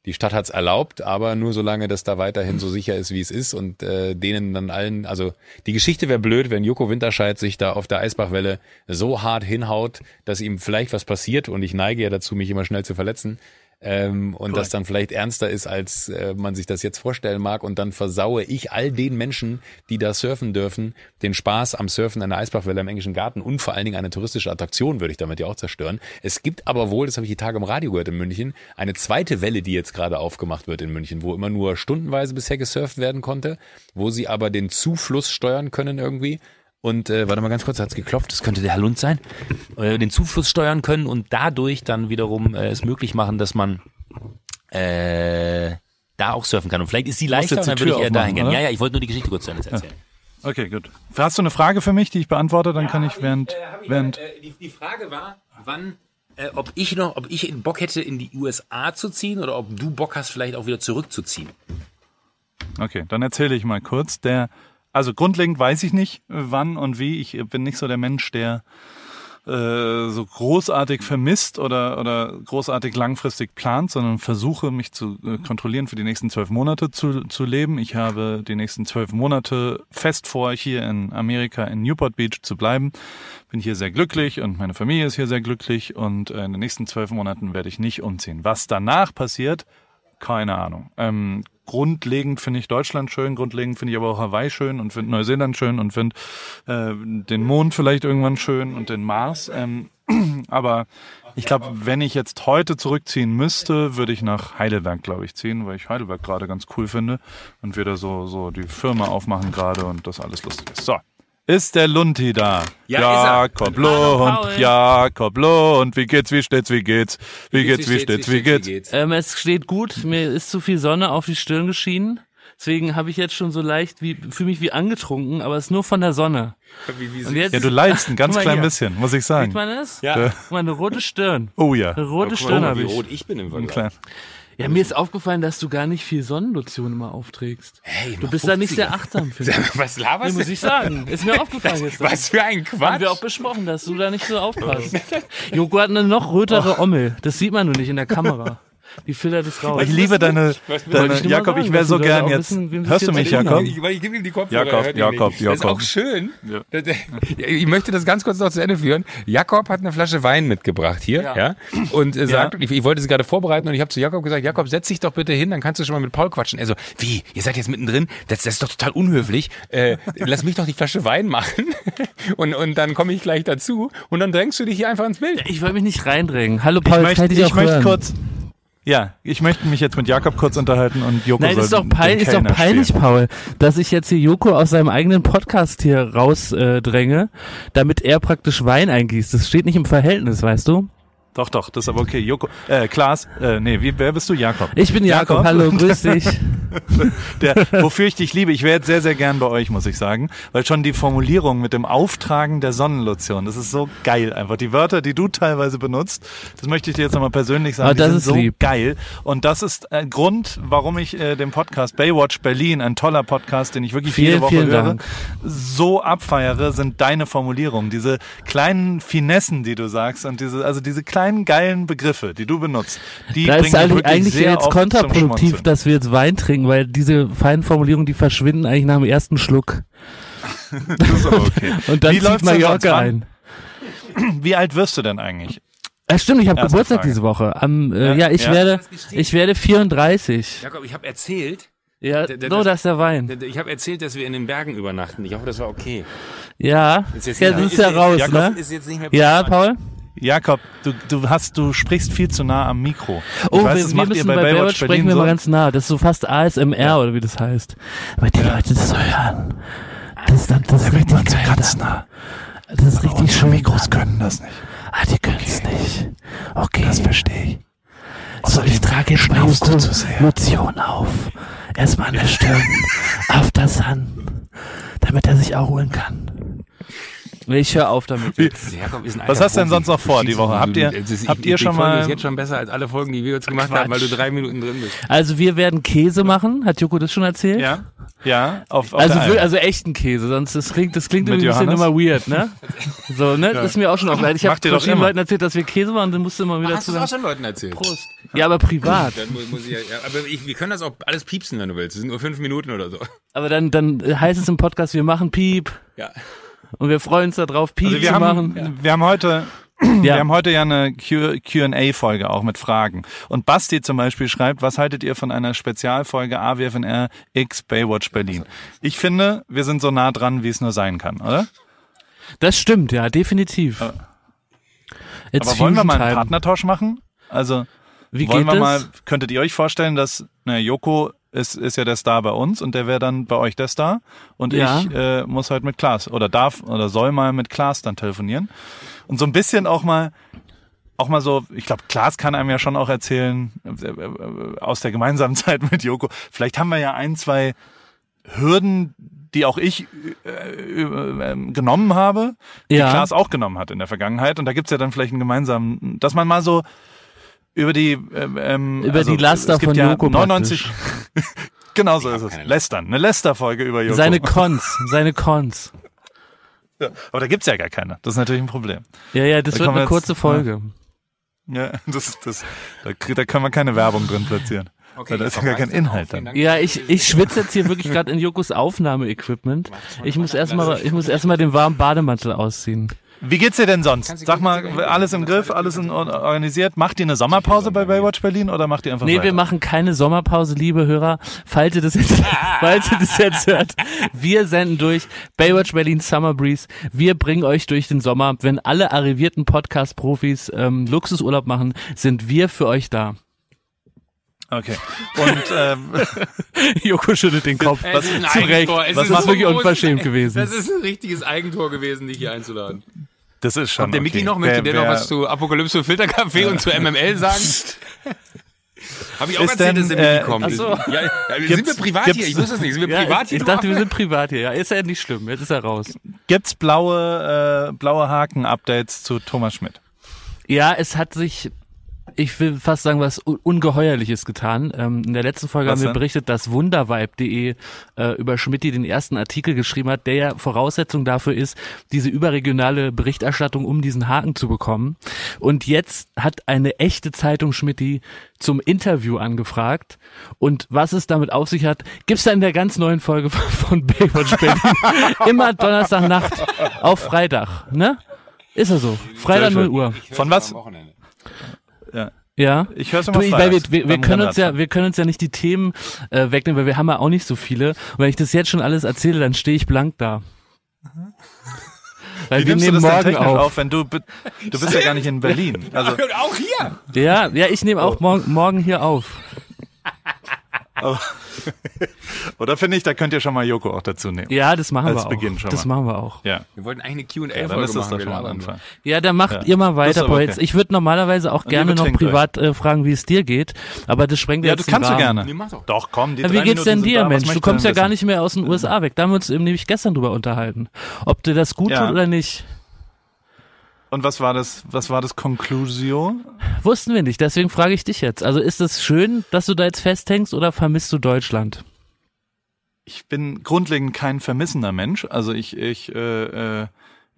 die Stadt hat's erlaubt, aber nur solange das da weiterhin so sicher ist, wie es ist und äh, denen dann allen, also die Geschichte wäre blöd, wenn Joko Winterscheid sich da auf der Eisbachwelle so hart hinhaut, dass ihm vielleicht was passiert und ich neige ja dazu, mich immer schnell zu verletzen. Ähm, und das dann vielleicht ernster ist, als äh, man sich das jetzt vorstellen mag. Und dann versaue ich all den Menschen, die da surfen dürfen, den Spaß am Surfen an der Eisbachwelle im englischen Garten und vor allen Dingen eine touristische Attraktion würde ich damit ja auch zerstören. Es gibt aber wohl, das habe ich die Tage im Radio gehört in München, eine zweite Welle, die jetzt gerade aufgemacht wird in München, wo immer nur stundenweise bisher gesurft werden konnte, wo sie aber den Zufluss steuern können irgendwie. Und äh, warte mal ganz kurz, hat's geklopft, das könnte der Herr Lund sein. Äh, den Zufluss steuern können und dadurch dann wiederum äh, es möglich machen, dass man äh, da auch surfen kann. Und vielleicht ist sie leichter und dann
die
würde ich eher dahin gehen. Ja, ja, ich wollte nur die Geschichte kurz zu Ende erzählen.
Okay, gut. Hast du eine Frage für mich, die ich beantworte? Dann kann ich während, während.
äh, die, die Frage war, wann, äh, ob ich noch, ob ich Bock hätte, in die USA zu ziehen oder ob du Bock hast, vielleicht auch wieder zurückzuziehen.
Okay, dann erzähle ich mal kurz. Der, also grundlegend weiß ich nicht, äh, wann und wie. Ich bin nicht so der Mensch, der äh, so großartig vermisst oder, oder großartig langfristig plant, sondern versuche mich zu äh, kontrollieren, für die nächsten zwölf Monate zu, zu leben. Ich habe die nächsten zwölf Monate fest vor, hier in Amerika in Newport Beach zu bleiben. Bin hier sehr glücklich und meine Familie ist hier sehr glücklich und äh, in den nächsten zwölf Monaten werde ich nicht umziehen. Was danach passiert, keine Ahnung. Ähm, grundlegend finde ich Deutschland schön, grundlegend finde ich aber auch Hawaii schön und finde Neuseeland schön und finde äh, den Mond vielleicht irgendwann schön und den Mars. Ähm, aber ich glaube, wenn ich jetzt heute zurückziehen müsste, würde ich nach Heidelberg, glaube ich, ziehen, weil ich Heidelberg gerade ganz cool finde und wir da so, so die Firma aufmachen gerade und das alles lustig ist. So. Ist der Lunti da?
Ja, ist er.
Jakob
Hallo,
Lund. Jakob Lund, wie geht's, wie steht's, wie geht's? Wie geht's, wie steht's, wie geht's?
Ähm, es steht gut, mir ist zu viel Sonne auf die Stirn geschienen. Deswegen habe ich jetzt schon so leicht, wie fühle mich wie angetrunken, aber es ist nur von der Sonne. Und jetzt,
Ja, du leidst ein ganz klein
hier.
bisschen, muss ich
Sieht
sagen.
man es?
Ja.
Guck mal, eine rote Stirn.
Oh ja.
Eine rote
Guck mal,
Stirn habe
wie
ich.
rot ich bin im Vergleich.
Ja, mir ist aufgefallen, dass du gar nicht viel Sonnenlotion immer aufträgst.
Hey,
du bist da nicht
50er.
sehr achtsam, finde ich.
Was laberst
muss
du?
ich sagen. Ist mir aufgefallen gestern.
Was für ein
Haben
Quatsch.
wir auch besprochen, dass du da nicht so aufpasst. Joko hat eine noch rötere Ommel. Das sieht man nur nicht in der Kamera. Die filtert es raus.
Ich liebe deine, deine
ich
Jakob,
sagen,
ich wäre so gern jetzt.
wissen,
Hörst du mich. Jakob?
Ich, ich gebe ihm die Kopfhörer.
Jakob, Jakob,
nicht. Das ist
Jakob.
auch schön.
Ja.
Das- Ich möchte das ganz kurz noch zu Ende führen. Jakob hat eine Flasche Wein mitgebracht hier, ja,
Ja.
und äh, sagt, ich, ich wollte sie gerade vorbereiten und ich habe zu Jakob gesagt, Jakob, setz dich doch bitte hin, dann kannst du schon mal mit Paul quatschen. Er so, wie? Ihr seid jetzt mittendrin? Das, das ist doch total unhöflich. Äh, lass mich doch die Flasche Wein machen und und dann komme ich gleich dazu und dann drängst du dich hier einfach ins Bild.
Ich wollte mich nicht reindrängen. Hallo
Ich
Paul,
möchte,
ich dich
ich
auch
möchte
hören.
kurz. Ja, ich möchte mich jetzt mit Jakob kurz unterhalten und Joko
Nein,
soll
ist doch, pein, ist doch peinlich. Paul, dass ich jetzt hier Joko aus seinem eigenen Podcast hier rausdränge, äh, damit er praktisch Wein eingießt. Das steht nicht im Verhältnis, weißt du?
Doch, doch, das ist aber okay. Joko, äh, Klaas, äh, nee, wie, wer bist du? Jakob.
Ich bin Jakob, hallo, grüß dich.
Der, wofür ich dich liebe. Ich wäre jetzt sehr, sehr gern bei euch, muss ich sagen. Weil schon die Formulierung mit dem Auftragen der Sonnenlotion, das ist so geil einfach. Die Wörter, die du teilweise benutzt, das möchte ich dir jetzt nochmal persönlich sagen,
Ah,
die
das
sind
ist
so
lieb.
geil. Und das ist ein Grund, warum ich äh, den Podcast Baywatch Berlin, ein toller Podcast, den ich wirklich
Vielen,
jede Woche höre,
Dank.
so abfeiere, sind deine Formulierungen. Diese kleinen Finessen, die du sagst und diese, also diese kleinen geilen Begriffe, die du benutzt, die
Da
bringen
ist eigentlich, eigentlich
sehr
jetzt kontraproduktiv, dass wir jetzt Wein trinken, weil diese feinen Formulierungen, die verschwinden eigentlich nach dem ersten Schluck.
Das ist aber okay.
Und dann
Wie
zieht? Mallorca ein.
Wie alt wirst du denn eigentlich?
Ja, stimmt, ich habe Geburtstag
Frage.
diese Woche. Am, äh,
Ja,
ja, ich
ja.
werde, ich werde 34.
Jakob, ich habe erzählt,
Ja,
D- das-
ist der Wein.
ich habe erzählt, dass wir in den Bergen übernachten. Ich hoffe, das war okay.
Ja,
Ist jetzt
ja, das ist ja raus,
Jakob,
ne?
Ist jetzt nicht mehr
Ja. Paul?
Jakob, du, du hast, du sprichst viel zu nah am Mikro. Ich
Oh,
weiß,
wir,
das
wir
macht
müssen
ihr
bei
bei
Baywatch
Baywatch
sprechen wir
so.
mal ganz nah. Das ist so fast ASMR oder wie das heißt. Aber die Leute das so hören. Das, das, das ist richtig geil. dann.
nah.
Das ist richtig schön.
Mikros können das nicht.
Ah, die können es nicht. Okay.
Das verstehe ich.
So, ich trage jetzt
sehr.
Lotion auf. Erstmal an der Stirn, auf das Sun, damit er sich erholen kann. Ich höre auf damit. jetzt.
Jakob ist ein
Was hast du denn sonst noch vor die Woche? Habt ihr-
Das ist-
habt ihr
die
schon
Folge
mal-
ist jetzt schon besser als alle Folgen, die wir jetzt gemacht
Quatsch.
haben, weil du drei Minuten drin bist.
Also wir werden Käse machen. Hat Joko das schon erzählt?
Ja? Ja, auf, auf
Also,
Alm.
also echten Käse, sonst das klingt, das klingt irgendwie ein bisschen immer weird, ne? So, ne? Das ist mir auch schon aufgefallen. Ich habe verschiedenen
immer.
Leuten erzählt, dass wir Käse machen, dann musst du immer wieder
Hast du
zu
es auch schon Leuten erzählt?
Prost. Ja, aber privat.
Dann muss, muss ich ja, ja, aber ich, wir können das auch alles piepsen, wenn du willst. Es sind nur fünf Minuten oder so.
Aber dann, dann heißt es im Podcast, wir machen Piep
Ja.
Und wir freuen uns darauf, Piep
Also wir
zu
haben,
machen.
wir haben heute, wir
Ja.
haben heute ja eine Q&A-Folge auch mit Fragen. Und Basti zum Beispiel schreibt, was haltet ihr von einer Spezialfolge AWFNR X Baywatch Berlin? Ich finde, wir sind so nah dran, wie es nur sein kann, oder?
Das stimmt, ja, definitiv. It's
Aber wollen wir mal einen. Partnertausch machen? Also
Wie
wollen
geht
wir
das?
mal, könntet ihr euch vorstellen, dass na, Joko ist, ist ja der Star bei uns und der wäre dann bei euch der Star und
Ja.
ich äh, muss halt mit Klaas oder darf oder soll mal mit Klaas dann telefonieren und so ein bisschen auch mal auch mal so, ich glaube, Klaas kann einem ja schon auch erzählen, äh, aus der gemeinsamen Zeit mit Joko, vielleicht haben wir ja ein, zwei Hürden, die auch ich äh, äh, ähm, genommen habe, die
Ja.
Klaas auch genommen hat in der Vergangenheit. Und da gibt's ja dann vielleicht einen gemeinsamen, dass man mal so über die äh, ähm,
Über die Laster
es gibt
von
ja
Joko
99 Genau so ist es. Lästern. Eine Lästerfolge über Joko.
Seine Cons, seine Cons.
ja. Aber da gibt's ja gar keine. Das ist natürlich ein Problem.
Ja, ja, das
Da
wird eine
jetzt-
kurze Folge.
Ja, das, das, da, da können wir keine Werbung drin platzieren.
Okay,
da ist ja gar kein. Inhalt dann.
Ja, ich, ich schwitze jetzt hier wirklich gerade in Jokos Aufnahmeequipment. Ich muss erstmal, ich muss erstmal den warmen Bademantel ausziehen.
Wie geht's dir denn sonst? Sag mal, alles im Griff, alles in, organisiert? Macht ihr eine Sommerpause bei Baywatch Berlin oder macht ihr einfach
Nee,
weiter?
wir machen keine Sommerpause, liebe Hörer. Falls ihr das jetzt, falls ihr das jetzt hört. Wir senden durch Baywatch Berlin Summer Breeze. Wir bringen euch durch den Sommer. Wenn alle arrivierten Podcast-Profis ähm, Luxusurlaub machen, sind wir für euch da.
Okay. Und ähm,
Joko schüttelt den Kopf.
Es ist ein
Zu Recht.
Eigentor. Es
Was
ist
wirklich unverschämt gewesen.
Das ist ein richtiges Eigentor gewesen, dich hier einzuladen.
Das ist schon.
Und der
okay.
Micky noch, möchte
Wer-
der noch was zu Apokalypse Filterkaffee und zu MML sagen? Habe ich auch
Ist
erzählt,
denn,
dass der Micky
äh,
kommt.
ach so.
Ja, ja, sind wir privat hier? Ich wusste es nicht. Sind wir
Ja,
privat
ich,
hier?
ich dachte, wir sind privat hier. Ja, ist ja nicht schlimm. Jetzt ist er raus.
Gibt's blaue, äh, blaue Haken-Updates zu Thomas Schmidt?
Ja, es hat sich, ich will fast sagen, was Un- Ungeheuerliches getan. Ähm, in der letzten Folge
Was
haben wir
denn?
berichtet, dass wundervibe.de äh, über Schmidti den ersten Artikel geschrieben hat, der ja Voraussetzung dafür ist, diese überregionale Berichterstattung um diesen Haken zu bekommen. Und jetzt hat eine echte Zeitung Schmidti zum Interview angefragt. Und was es damit auf sich hat, gibt's da in der ganz neuen Folge von Baywatch Berlin. Immer Donnerstagnacht auf Freitag, ne? Ist er so. Freitag
Sehr
0
schön.
Uhr.
Von was? Ja.
Ja.
Ich höre es
Du,
immer
ich, weil wir, wir, wir können uns ja, wir können uns ja nicht die Themen äh, wegnehmen, weil wir haben ja auch nicht so viele. Und wenn ich das jetzt schon alles erzähle, dann stehe ich blank da. Weil
Wie
wir
nimmst du
nehmen morgen
technisch
auf.
auf, wenn du, du bist ja gar nicht in Berlin. Also,
auch hier.
Ja, ja, ich nehme
Oh.
auch morgen, morgen hier auf.
oder finde ich, da könnt ihr schon mal Joko auch dazu nehmen.
Ja, das machen
Als
wir auch.
Beginn schon
das
mal.
machen wir auch.
Ja,
Wir wollten eigentlich eine
ja dann
Q&A-Folge
ist das
machen.
Anfang.
Ja, dann macht
Ja.
ihr mal weiter,
aber okay.
ich würde normalerweise auch
Und
gerne noch
betrinkt euch.
privat äh, fragen, wie es dir geht, aber das sprengt
Ja,
jetzt
du
den
kannst du
Rahmen.
gerne.
Nee, mach doch.
Doch, komm, die
Ja, wie geht's denn dir,
da.
Mensch? Du kommst ja gar nicht mehr aus den USA weg. Da haben wir uns eben nämlich gestern drüber unterhalten. Ob dir das gut
Ja.
tut oder nicht.
Und was war das, was war das Conclusio?
Wussten wir nicht, deswegen frage ich dich jetzt. Also ist es schön, dass du da jetzt festhängst oder vermisst du Deutschland?
Ich bin grundlegend kein vermissender Mensch. Also ich, ich, äh, äh,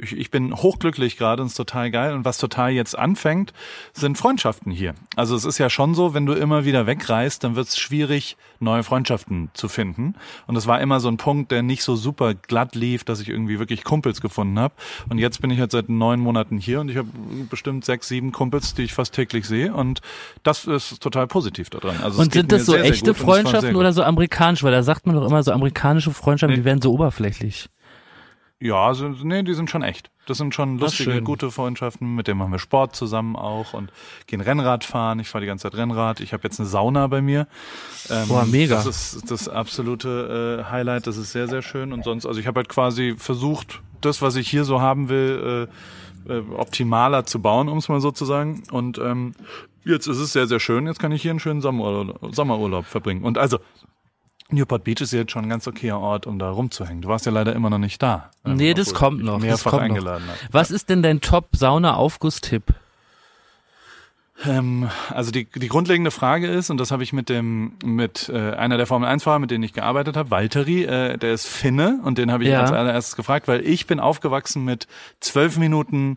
ich, ich bin hochglücklich gerade und es ist total geil. Und was total jetzt anfängt, sind Freundschaften hier. Also es ist ja schon so, wenn du immer wieder wegreist, dann wird es schwierig, neue Freundschaften zu finden. Und es war immer so ein Punkt, der nicht so super glatt lief, dass ich irgendwie wirklich Kumpels gefunden habe. Und jetzt bin ich halt seit neun Monaten hier und ich habe bestimmt sechs, sieben Kumpels, die ich fast täglich sehe. Und das ist total positiv daran. Also
Und sind das so
sehr,
echte
sehr
Freundschaften oder so amerikanisch? Weil da sagt man doch immer, so amerikanische Freundschaften,
Nee.
die werden so oberflächlich.
Ja, also, nee, die sind schon echt. Das sind schon lustige, gute Freundschaften. Mit denen machen wir Sport zusammen auch und gehen Rennrad fahren. Ich fahre die ganze Zeit Rennrad. Ich habe jetzt eine Sauna bei mir. Ähm,
Boah, mega.
Das ist das absolute äh, Highlight. Das ist sehr, sehr schön. Und sonst, also ich habe halt quasi versucht, das, was ich hier so haben will, äh, äh, optimaler zu bauen, um es mal so zu sagen. Und ähm, jetzt ist es sehr, sehr schön. Jetzt kann ich hier einen schönen Sommerurlaub, Sommerurlaub verbringen. Und also, Newport Beach ist jetzt schon ein ganz okayer Ort, um da rumzuhängen. Du warst ja leider immer noch nicht da. Ähm,
Nee, das kommt noch, das
Mehrfach
kommt noch.
eingeladen habe.
Was ist denn dein Top-Sauna-Aufgusstipp?
Ähm, also die, die grundlegende Frage ist, und das habe ich mit dem mit äh, einer der Formel 1 Fahrer, mit denen ich gearbeitet habe, Valtteri, äh, der ist Finne und den habe ich
Ja.
als allererstes gefragt, weil ich bin aufgewachsen mit zwölf Minuten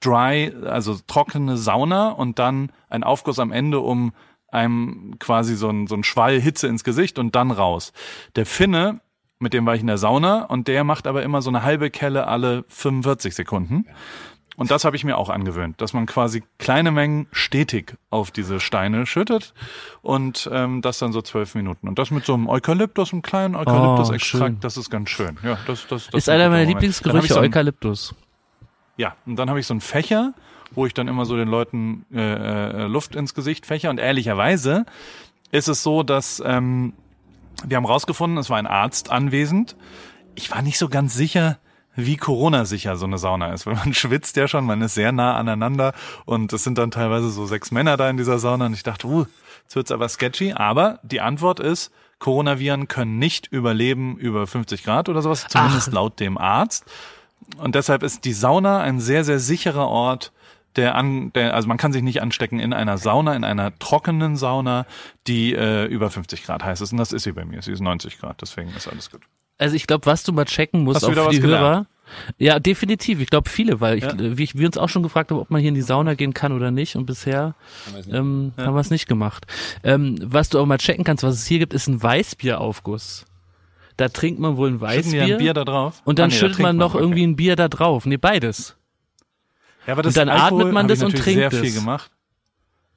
dry, also trockene Sauna und dann ein Aufguss am Ende, um einem quasi so ein, so ein Schwall Hitze ins Gesicht und dann raus. Der Finne, mit dem war ich in der Sauna und der macht aber immer so eine halbe Kelle alle 45 Sekunden. Und das habe ich mir auch angewöhnt, dass man quasi kleine Mengen stetig auf diese Steine schüttet und ähm, das dann so zwölf Minuten. Und das mit so einem Eukalyptus, einem kleinen Eukalyptus-Extrakt,
schön.
das ist ganz schön. Ja, das, das, das
ist einer
ein
meiner Lieblingsgerüche,
so
Eukalyptus.
ja, und dann habe ich so einen Fächer, wo ich dann immer so den Leuten äh, äh, Luft ins Gesicht fächer. Und ehrlicherweise ist es so, dass ähm, wir haben rausgefunden, es war ein Arzt anwesend. Ich war nicht so ganz sicher, wie Corona-sicher so eine Sauna ist. Weil man schwitzt ja schon, man ist sehr nah aneinander und es sind dann teilweise so sechs Männer da in dieser Sauna und ich dachte, uh, jetzt wird's aber sketchy. Aber die Antwort ist, Coronaviren können nicht überleben über 50 Grad oder sowas, zumindest laut dem Arzt. Und deshalb ist die Sauna ein sehr, sehr sicherer Ort, der an, der, also man kann sich nicht anstecken in einer Sauna, in einer trockenen Sauna, die äh, über 50 Grad heiß ist. Und das ist sie bei mir. Sie ist 90 Grad, deswegen ist alles gut.
Also ich glaube, was du mal checken musst,
Hast du
auch für die
gelernt?
Hörer. Ja, definitiv. Ich glaube viele, weil ich,
Ja.
äh, wie ich, wir uns auch schon gefragt haben, ob man hier in die Sauna gehen kann oder nicht. Und bisher ähm, haben wir es nicht gemacht. Ähm, was du auch mal checken kannst, was es hier gibt, ist ein Weißbieraufguss. Da trinkt man wohl ein Weißbier
ein Bier da drauf?
und dann
Ah, nee, da
schüttet man
trinkt
noch
okay.
irgendwie ein Bier da drauf. Nee, beides.
Ja, aber das
Und dann
Alkohol
atmet man das und
natürlich
trinkt
sehr viel
es.
gemacht.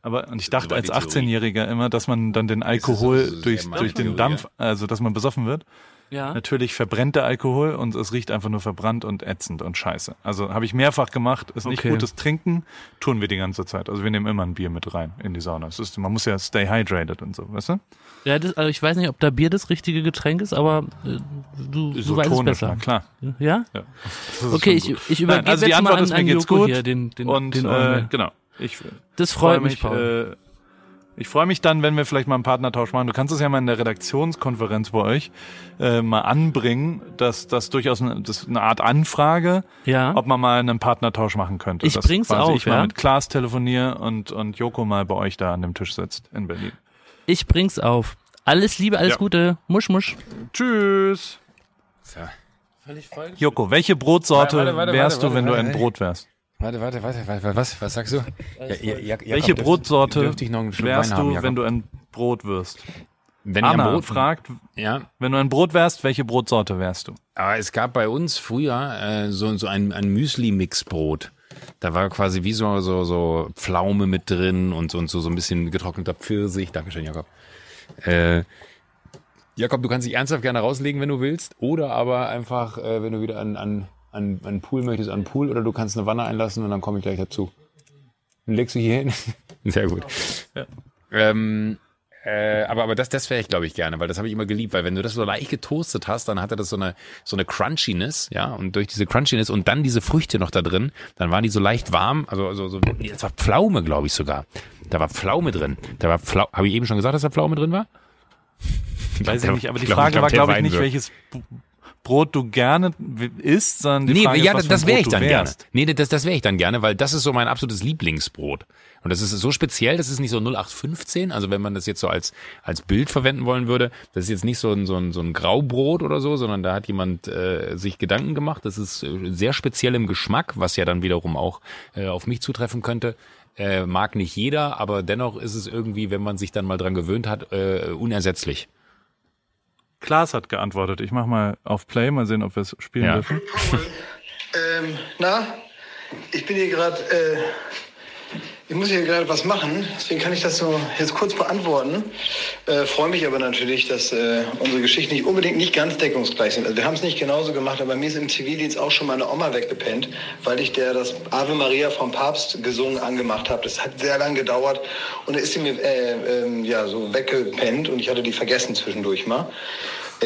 Aber und ich dachte als
die Theorie.
18-Jähriger immer, dass man dann den Alkohol
so- so
durch, durch den Dampf, also dass man besoffen wird.
Ja.
Natürlich verbrennt der Alkohol und es riecht einfach nur verbrannt und ätzend und scheiße. Also habe ich mehrfach gemacht, ist nicht
Okay.
gutes Trinken, tun wir die ganze Zeit. Also wir nehmen immer ein Bier mit rein in die Sauna. Es ist, man muss ja stay hydrated und so, weißt du?
Ja, das, also ich weiß nicht, ob da Bier das richtige Getränk ist, aber äh, du, du weißt es besser.
klar.
Ja?
Ja. Das
Okay, ich, ich übergebe
Nein, also die
jetzt
Antwort
mal an,
ist, mir
an
geht's
Joko
gut.
hier, den, den,
und
den
äh, genau. Ich
Das freut mich,
mich,
Paul.
äh, ich freue mich dann, wenn wir vielleicht mal einen Partnertausch machen. Du kannst es ja mal in der Redaktionskonferenz bei euch äh, mal anbringen, dass das durchaus eine, das eine Art Anfrage,
ja.
ob man mal einen Partnertausch machen könnte.
Ich
dass
bring's
quasi
auf,
ich mal
ja.
mit Klaas telefoniere und und Joko mal bei euch da an dem Tisch sitzt in Berlin.
Ich bring's auf. Alles Liebe, alles
Ja.
Gute. Musch, musch.
Tschüss.
So.
Joko, welche Brotsorte
Warte, warte,
wärst
warte,
du, wenn
warte,
du ein. Brot wärst?
Warte, warte, warte, warte, was, was sagst du? Ja, ja, ja,
Welche Brotsorte
einen Schluck
wärst
haben,
du,
Jakob?
wenn du ein Brot wirst?
wenn ich
Anna
Brot
fragt,
Ja,
wenn du ein Brot wärst, welche Brotsorte wärst du?
aber es gab bei uns früher äh, so, so ein, ein Müsli-Mix-Brot. Da war quasi wie so, so, so Pflaume mit drin und so, und so, so ein bisschen getrockneter Pfirsich. Dankeschön, Jakob. Äh, Jakob, du kannst dich ernsthaft gerne rauslegen, wenn du willst. Oder aber einfach, äh, wenn du wieder an, an, an, an Pool möchtest, an Pool. Oder du kannst eine Wanne einlassen und dann komme ich gleich dazu. Dann legst du hier hin. Sehr gut. Ähm, äh, aber, aber das, das wäre ich, glaube ich, gerne, weil das habe ich immer geliebt, weil wenn du das so leicht getoastet hast, dann hatte das so eine, so eine Crunchiness, ja, und durch diese Crunchiness und dann diese Früchte noch da drin, dann waren die so leicht warm, also, also so, das war Pflaume, glaube ich sogar. Da war Pflaume drin. Da war Pflaume, habe ich eben schon gesagt, dass da Pflaume drin war?
Weiß ich nicht, aber die
glaub,
Frage
glaub,
war, glaube ich, nicht,
wird.
welches Brot du gerne isst, sondern die
nee,
Frage
ja,
ist, was
das, das wäre ich dann gerne. Nee, das, das wäre ich dann gerne, weil das ist so mein absolutes Lieblingsbrot. Und das ist so speziell, das ist nicht so 0815, also wenn man das jetzt so als, als Bild verwenden wollen würde, das ist jetzt nicht so ein, so ein, so ein Graubrot oder so, sondern da hat jemand äh, sich Gedanken gemacht. Das ist äh, sehr speziell im Geschmack, was ja dann wiederum auch äh, auf mich zutreffen könnte. Äh, mag nicht jeder, aber dennoch ist es irgendwie, wenn man sich dann mal dran gewöhnt hat, äh, unersetzlich.
Klaas hat geantwortet. Ich mach mal auf Play, mal sehen, ob wir es spielen
Ja.
dürfen.
Ähm, na, ich bin hier gerade, äh, ich muss hier gerade was machen, deswegen kann ich das so jetzt kurz beantworten. Äh, Freue mich aber natürlich, dass äh, unsere Geschichten nicht unbedingt nicht ganz deckungsgleich sind. Also wir haben es nicht genauso gemacht, aber mir ist im Zivildienst auch schon meine Oma weggepennt, weil ich der das Ave Maria vom Papst gesungen angemacht habe. Das hat sehr lang gedauert und da ist sie mir äh, ähm, ja so weggepennt und ich hatte die vergessen zwischendurch mal.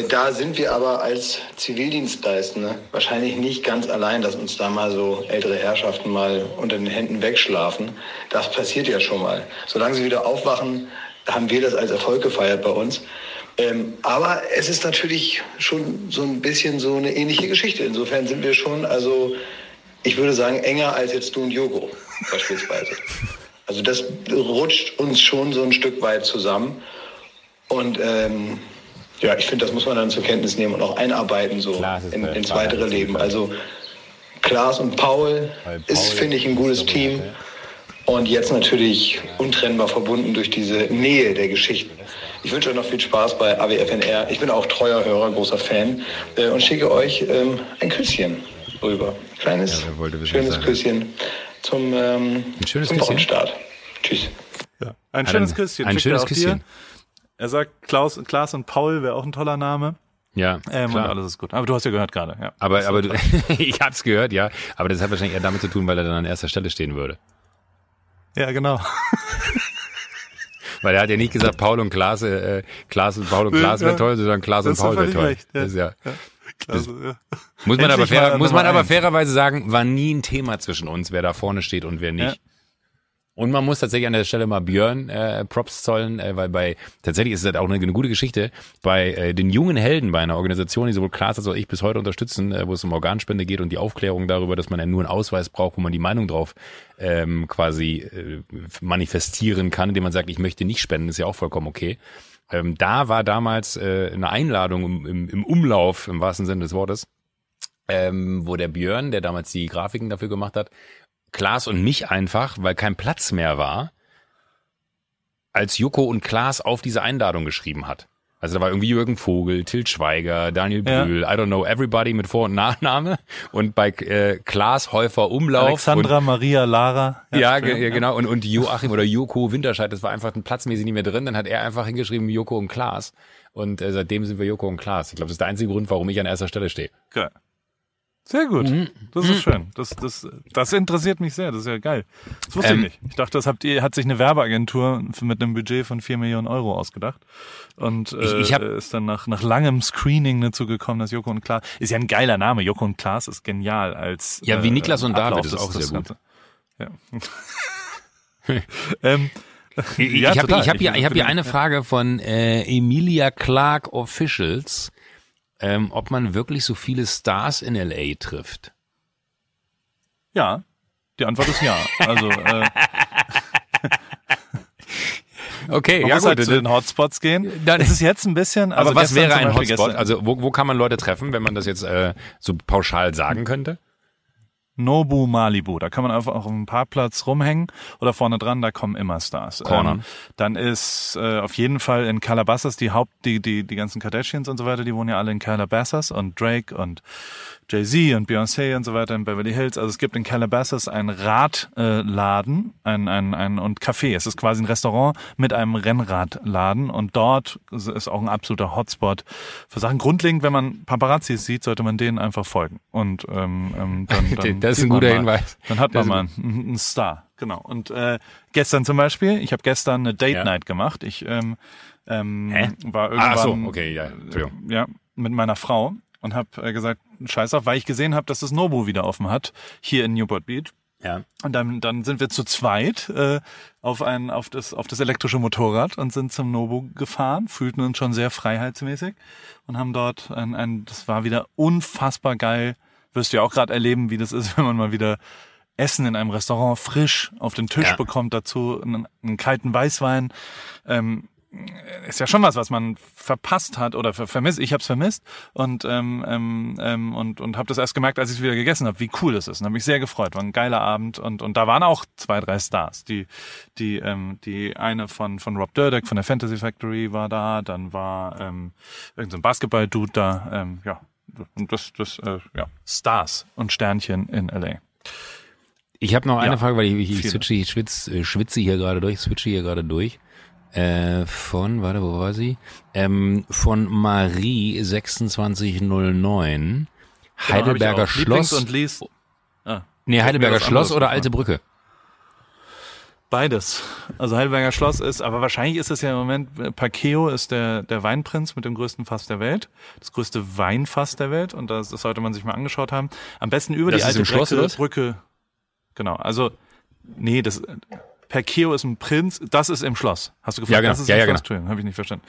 Da sind wir aber als Zivildienstleistende wahrscheinlich nicht ganz allein, dass uns da mal so ältere Herrschaften mal unter den Händen wegschlafen. Das passiert ja schon mal. Solange sie wieder aufwachen, haben wir das als Erfolg gefeiert bei uns. Ähm, aber es ist natürlich schon so ein bisschen so eine ähnliche Geschichte. Insofern sind wir schon, also ich würde sagen, enger als jetzt du und Jogo beispielsweise. Also das rutscht uns schon so ein Stück weit zusammen. Und ähm, ja, ich finde, das muss man dann zur Kenntnis nehmen und auch einarbeiten so
Klaas ist
in, ins weitere Leben. Also Klaas und Paul
Weil
ist,
Paul
finde ich, ein gutes Team. Und jetzt natürlich untrennbar verbunden durch diese Nähe der Geschichten. Ich wünsche euch noch viel Spaß bei AWFNR. Ich bin auch treuer Hörer, großer Fan äh, und schicke euch ähm, ein Küsschen rüber. Kleines,
Ja,
schönes
sagen?
Küsschen zum, ähm,
Ein schönes
zum
Küsschen?
Wochenstart. Tschüss.
Ja. Ein
Hat
schönes
ein-
Küsschen.
ein schönes Küsschen.
Dir. Er sagt, Klaus, Klaas und Paul wäre auch ein toller Name.
Ja,
Ähm,
klar.
alles ist gut. Aber du hast ja gehört gerade. Ja.
Aber, aber du, ich hab's gehört, ja. Aber das hat wahrscheinlich eher damit zu tun, weil er dann an erster Stelle stehen würde.
ja, genau.
Weil er hat ja nicht gesagt, Paul und Klaas, äh, Klaas und Paul und Klaas wäre
Ja.
toll, sondern Klaas und Paul wäre toll.
recht, ja.
Das ist ja,
Also, ja.
Muss man, aber,
Endlich
fair, muss man aber fairerweise sagen, war nie ein Thema zwischen uns, wer da vorne steht und wer nicht.
Ja.
Und man muss tatsächlich an der Stelle mal Björn äh, Props zollen, äh, weil bei tatsächlich ist es halt auch eine, eine gute Geschichte. Bei äh, den jungen Helden bei einer Organisation, die sowohl Klaas als auch ich bis heute unterstützen, äh, wo es um Organspende geht und die Aufklärung darüber, dass man ja nur einen Ausweis braucht, wo man die Meinung drauf ähm, quasi äh, manifestieren kann, indem man sagt, ich möchte nicht spenden, ist ja auch vollkommen okay. Ähm, da war damals äh, eine Einladung im, im, im Umlauf, im wahrsten Sinne des Wortes, ähm, wo der Björn, der damals die Grafiken dafür gemacht hat, Klaas und mich einfach, weil kein Platz mehr war, als Joko und Klaas auf diese Einladung geschrieben hat. Also da war irgendwie Jürgen Vogel, Til Schweiger, Daniel
Ja.
Brühl, I don't know, everybody mit Vor- und Nachname und bei äh, Klaas Häufer Umlauf
Alexandra, Maria, Lara.
und, ja, ge- ja, genau und, und Joachim oder Joko Winterscheid, das war einfach ein platzmäßig nicht mehr drin, dann hat er einfach hingeschrieben Joko und Klaas und äh, seitdem sind wir Joko und Klaas. Ich glaube, das ist der einzige Grund, warum ich an erster Stelle stehe.
Geil. Sehr gut.
Mhm.
Das ist schön. Das, das, das interessiert mich sehr. Das ist ja geil. Das wusste
Ähm,
ich nicht. Ich dachte, das habt ihr, hat sich eine Werbeagentur mit einem Budget von 4 Millionen Euro ausgedacht. Und äh,
Ich- ich hab-
ist dann nach, nach langem Screening dazu gekommen, dass Joko und Klaas, ist ja ein geiler Name. Joko und Klaas ist genial als
Ja, wie Niklas und
Ablauf
David ist auch sehr gut.
Ganzen. Ja. ähm,
Ich,
Ja,
habe ich hab hier,
Ich-
hab hier eine Frage von äh, Emilia Clark Officials, ähm, ob man wirklich so viele Stars in LA trifft.
ja, die Antwort ist ja. Also äh,
Okay,
man muss halt zu den Hotspots gehen.
Dann-
es ist jetzt ein bisschen. Also
Aber was wäre ein Hotspot?
gestern-
Also wo, wo kann man Leute treffen, wenn man das jetzt äh, so pauschal sagen könnte?
Nobu Malibu. Da kann man einfach auf dem Parkplatz rumhängen oder vorne dran, da kommen immer Stars.
Corner.
Ähm, dann ist äh, auf jeden Fall in Calabasas die Haupt, die, die, die ganzen Kardashians und so weiter, die wohnen ja alle in Calabasas und Drake und Jay-Z und Beyoncé und so weiter in Beverly Hills. Also es gibt in Calabasas einen Radladen äh, ein, ein, ein, und Café. Es ist quasi ein Restaurant mit einem Rennradladen und dort ist auch ein absoluter Hotspot für Sachen. Grundlegend, wenn man Paparazzis sieht, sollte man denen einfach folgen. Und ähm, ähm, dann, dann
Das ist ein guter
mal,
Hinweis.
Dann hat
Das
man
ist
mal einen, einen Star, genau. Und äh, gestern zum Beispiel, ich habe gestern eine Date
Ja.
Night gemacht. Ich ähm, ähm,
Hä?
war irgendwann
Ah, so, okay, ja, Entschuldigung.
ja, mit meiner Frau und habe äh, gesagt, scheiß auf, weil ich gesehen habe, dass das Nobu wieder offen hat, hier in Newport Beach.
Ja.
Und dann, dann sind wir zu zweit äh, auf ein auf das auf das elektrische Motorrad und sind zum Nobu gefahren, fühlten uns schon sehr freiheitsmäßig und haben dort ein, ein das war wieder unfassbar geil. Wirst du ja auch gerade erleben, wie das ist, wenn man mal wieder Essen in einem Restaurant frisch auf den Tisch
Ja.
bekommt, dazu einen, einen kalten Weißwein. Ähm, ist ja schon was, was man verpasst hat oder ver vermisst. Ich habe es vermisst und ähm, ähm, ähm, und und habe das erst gemerkt, als ich es wieder gegessen habe, wie cool das ist. Und habe mich sehr gefreut. War ein geiler Abend und und da waren auch zwei, drei Stars. Die die ähm, die eine von von Rob Dyrdek von der Fantasy Factory war da. Dann war ähm, irgendein so Basketball-Dude da. Ähm, ja und das das äh, ja Stars und Sternchen in LA.
Ich habe noch eine
Ja,
Frage, weil ich, ich, ich, switche, ich schwitz, äh, schwitze hier gerade durch, switche hier gerade durch. Äh, von, warte, wo war sie? Ähm, von Marie 2609. Heidelberger
Genau, Lieblings-
Schloss.
und liest ah,
nee, Heidelberger Schloss oder. Alte Brücke?
Beides. Also Heidelberger Schloss ist, aber wahrscheinlich ist es ja im Moment, äh, Parkeo ist der, der Weinprinz mit dem größten Fass der Welt. Das größte Weinfass der Welt. Und das, das sollte man sich mal angeschaut haben. Am besten über
Das
die alte
Schloss,
Brücke? Brücke. Genau. Also, nee, das, Perkeo ist ein Prinz. Das ist im Schloss. Hast du gefragt?
Ja, genau.
Das ist
Ja,
im
ja,
Schloss.
genau.
Habe ich nicht verstanden.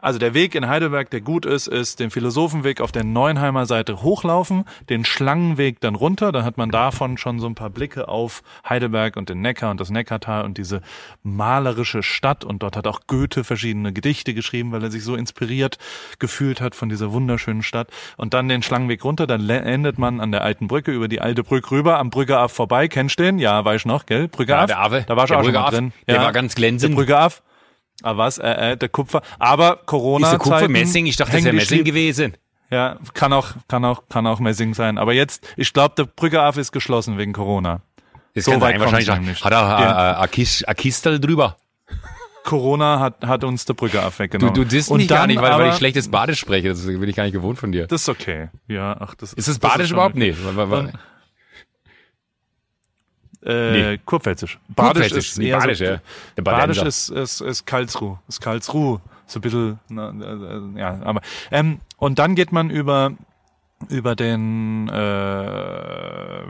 Also der Weg in Heidelberg, der gut ist, ist den Philosophenweg auf der Neuenheimer Seite hochlaufen, den Schlangenweg dann runter, dann hat man davon schon so ein paar Blicke auf Heidelberg und den Neckar und das Neckartal und diese malerische Stadt und dort hat auch Goethe verschiedene Gedichte geschrieben, weil er sich so inspiriert gefühlt hat von dieser wunderschönen Stadt und dann den Schlangenweg runter, dann endet man an der alten Brücke über die alte Brücke rüber, am Brügge Af vorbei, kennst du den? Ja, weiß ich noch, gell? Brügge
Ja,
Af.
der Ave,
da war ich
der
auch schon drin.
der
ja,
war ganz glänzend.
Der Brügge Af. Ah, was? Äh, äh, der Kupfer. Aber Corona.
Ist der Kupfer Messing? Ich dachte, das wäre Messing gewesen.
Ja, kann auch, kann auch, kann auch Messing sein. Aber jetzt, ich glaube, der Brügge Af ist geschlossen wegen Corona.
Das
So weit
wahrscheinlich
nämlich.
hat er
Ja.
äh, äh, Kis- ein Kistel drüber.
Corona hat, hat uns der Brügge Af
Du,
weggenommen.
du disst mich gar nicht, weil, weil
aber-
ich schlechtes Badisch spreche. Das bin ich gar nicht gewohnt von dir.
Das ist okay. Ja, ach, das
Ist das
das
Badisch überhaupt? Nee.
Äh,
Nee.
Kurpfälzisch. Badisch
Kurpfälzisch,
ist eher
Badisch,
so,
ja. Der
Badisch ist, ist, ist Karlsruhe. Ist Karlsruhe. So ein bisschen, na, äh, äh, ja, aber, ähm, und dann geht man über, über den äh,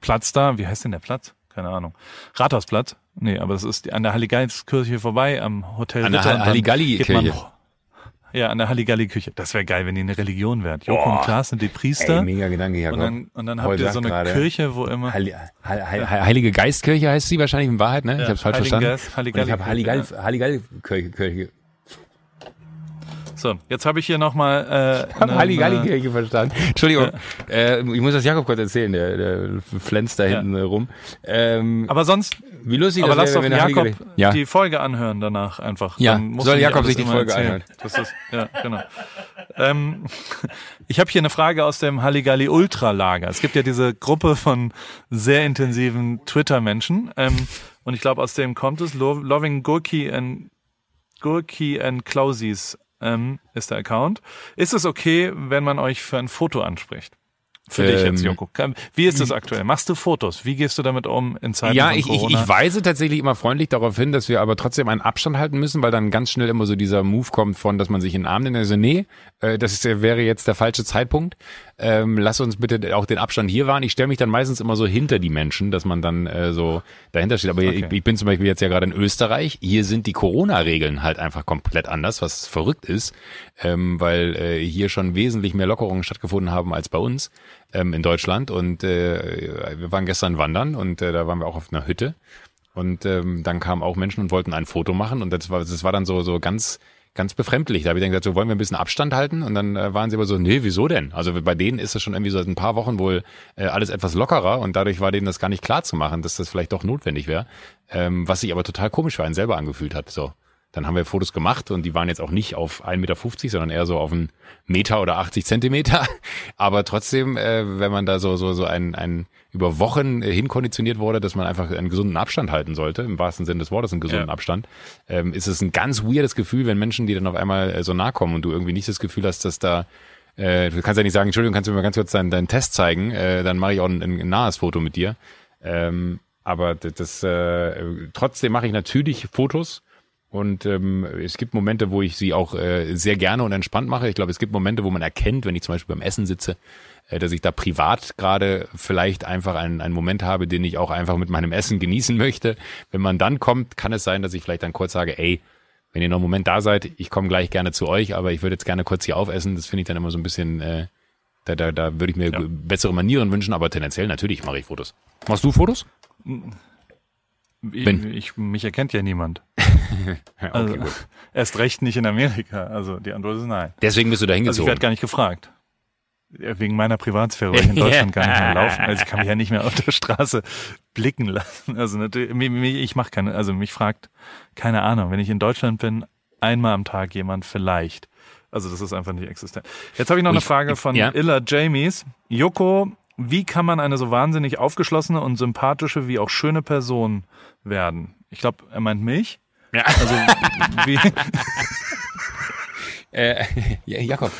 Platz da, wie heißt denn der Platz? Keine Ahnung. Rathausplatz? Nee, aber das ist an der Halligalli-Kirche vorbei, am Hotel
An der
Ritter. dann
Halligalli-Kirche.
Ja, an der Halligalli-Kirche. Das wäre geil, wenn die eine Religion wären. Joko
Boah.
und Klaas sind die Priester.
Ey, mega Gedanke, Jakob.
und dann, und dann habt ihr so eine Kirche, wo immer...
Heilig, Heil, Heil, Heilige Geistkirche heißt sie wahrscheinlich in Wahrheit, ne? ich
Ja,
habe es falsch
Heiligen
verstanden.
Geist, Halligalli-
Und ich habe Halligalli, Halligalli Kirche, Kirche,
So, jetzt habe ich hier nochmal äh,
hab
eine-
Halligalli
eine-
Kirche verstanden. Entschuldigung, äh, ich muss das Jakob kurz erzählen, der, der flänzt da
Ja.
hinten rum. Ähm,
Aber sonst,
wie lustig
aber
das
lass
wäre,
doch
wenn
Jakob
Ja.
die Folge anhören danach einfach.
Ja, soll Jakob sich die Folge
erzählen.
anhören.
Das ist, ja, genau. ähm, ich habe hier eine Frage aus dem Halligalli Ultra Lager. Es gibt ja diese Gruppe von sehr intensiven Twitter-Menschen. Ähm, und ich glaube, aus dem kommt es. Lo Loving Gurki and Gurki and Klausis ähm, ist der Account. Ist es okay, wenn man euch für ein Foto anspricht? Für dich jetzt,
Ähm,
Joko. Wie ist das aktuell? Machst du Fotos? Wie gehst du damit um in Zeiten
Ja,
von
ich, ich,
Corona?
ich weise tatsächlich immer freundlich darauf hin, dass wir aber trotzdem einen Abstand halten müssen, weil dann ganz schnell immer so dieser Move kommt von, dass man sich in den Arm nimmt. Also nee, äh, das wäre jetzt der falsche Zeitpunkt. Ähm, lass uns bitte auch den Abstand hier wahren. Ich stelle mich dann meistens immer so hinter die Menschen, dass man dann äh, so dahinter steht. Aber ich, ich bin zum Beispiel jetzt ja gerade in Österreich. Hier sind die Corona-Regeln halt einfach komplett anders, was verrückt ist, ähm, weil äh, hier schon wesentlich mehr Lockerungen stattgefunden haben als bei uns ähm, in Deutschland. Und äh, wir waren gestern wandern und äh, da waren wir auch auf einer Hütte. Und ähm, dann kamen auch Menschen und wollten ein Foto machen und das war, das war dann so, so ganz, ganz befremdlich. Da habe ich dann gesagt, so wollen wir ein bisschen Abstand halten und dann äh, waren sie aber so, nee, wieso denn? Also bei denen ist es schon irgendwie seit ein paar Wochen wohl äh, alles etwas lockerer und dadurch war denen das gar nicht klar zu machen, dass das vielleicht doch notwendig wäre. Ähm, was sich aber total komisch für einen selber angefühlt hat. So. Dann haben wir Fotos gemacht und die waren jetzt auch nicht auf 1,50 Meter, sondern eher so auf einen Meter oder 80 Zentimeter. Aber trotzdem, äh, wenn man da so, so, so ein, ein über Wochen äh, hinkonditioniert wurde, dass man einfach einen gesunden Abstand halten sollte, im wahrsten Sinne des Wortes einen gesunden
Ja.
Abstand, ähm, ist es ein ganz weirdes Gefühl, wenn Menschen, die dann auf einmal äh, so nahe kommen und du irgendwie nicht das Gefühl hast, dass da äh, du kannst ja nicht sagen, Entschuldigung, kannst du mir mal ganz kurz deinen, deinen Test zeigen, äh, dann mache ich auch ein, ein nahes Foto mit dir. Ähm, aber das, das äh, trotzdem mache ich natürlich Fotos und ähm, es gibt Momente, wo ich sie auch äh, sehr gerne und entspannt mache. Ich glaube, es gibt Momente, wo man erkennt, wenn ich zum Beispiel beim Essen sitze, äh, dass ich da privat gerade vielleicht einfach einen, einen Moment habe, den ich auch einfach mit meinem Essen genießen möchte. Wenn man dann kommt, kann es sein, dass ich vielleicht dann kurz sage, ey, wenn ihr noch einen Moment da seid, ich komme gleich gerne zu euch, aber ich würde jetzt gerne kurz hier aufessen. Das finde ich dann immer so ein bisschen, äh, da, da, da würde ich mir
Ja.
bessere Manieren wünschen, aber tendenziell natürlich mache ich Fotos. Machst du Fotos?
Ich,
Wenn-
ich, mich erkennt ja niemand.
Ja, okay,
Also, erst recht nicht in Amerika. Also die Antwort ist nein.
Deswegen bist du da
Also ich
hingezogen.
werde gar nicht gefragt. Wegen meiner Privatsphäre, weil ich in Deutschland gar nicht mehr laufen. Also ich kann mich ja nicht mehr auf der Straße blicken lassen. Also natürlich, ich mache keine, also mich fragt, keine Ahnung, wenn ich in Deutschland bin, einmal am Tag jemand vielleicht. Also das ist einfach nicht existent. Jetzt habe ich noch eine Frage von
ja.
Illa Jamies. Joko, wie kann man eine so wahnsinnig aufgeschlossene und sympathische wie auch schöne Person werden? Ich glaube, er meint mich.
Ja.
Also wie,
Äh, ja, Jakob.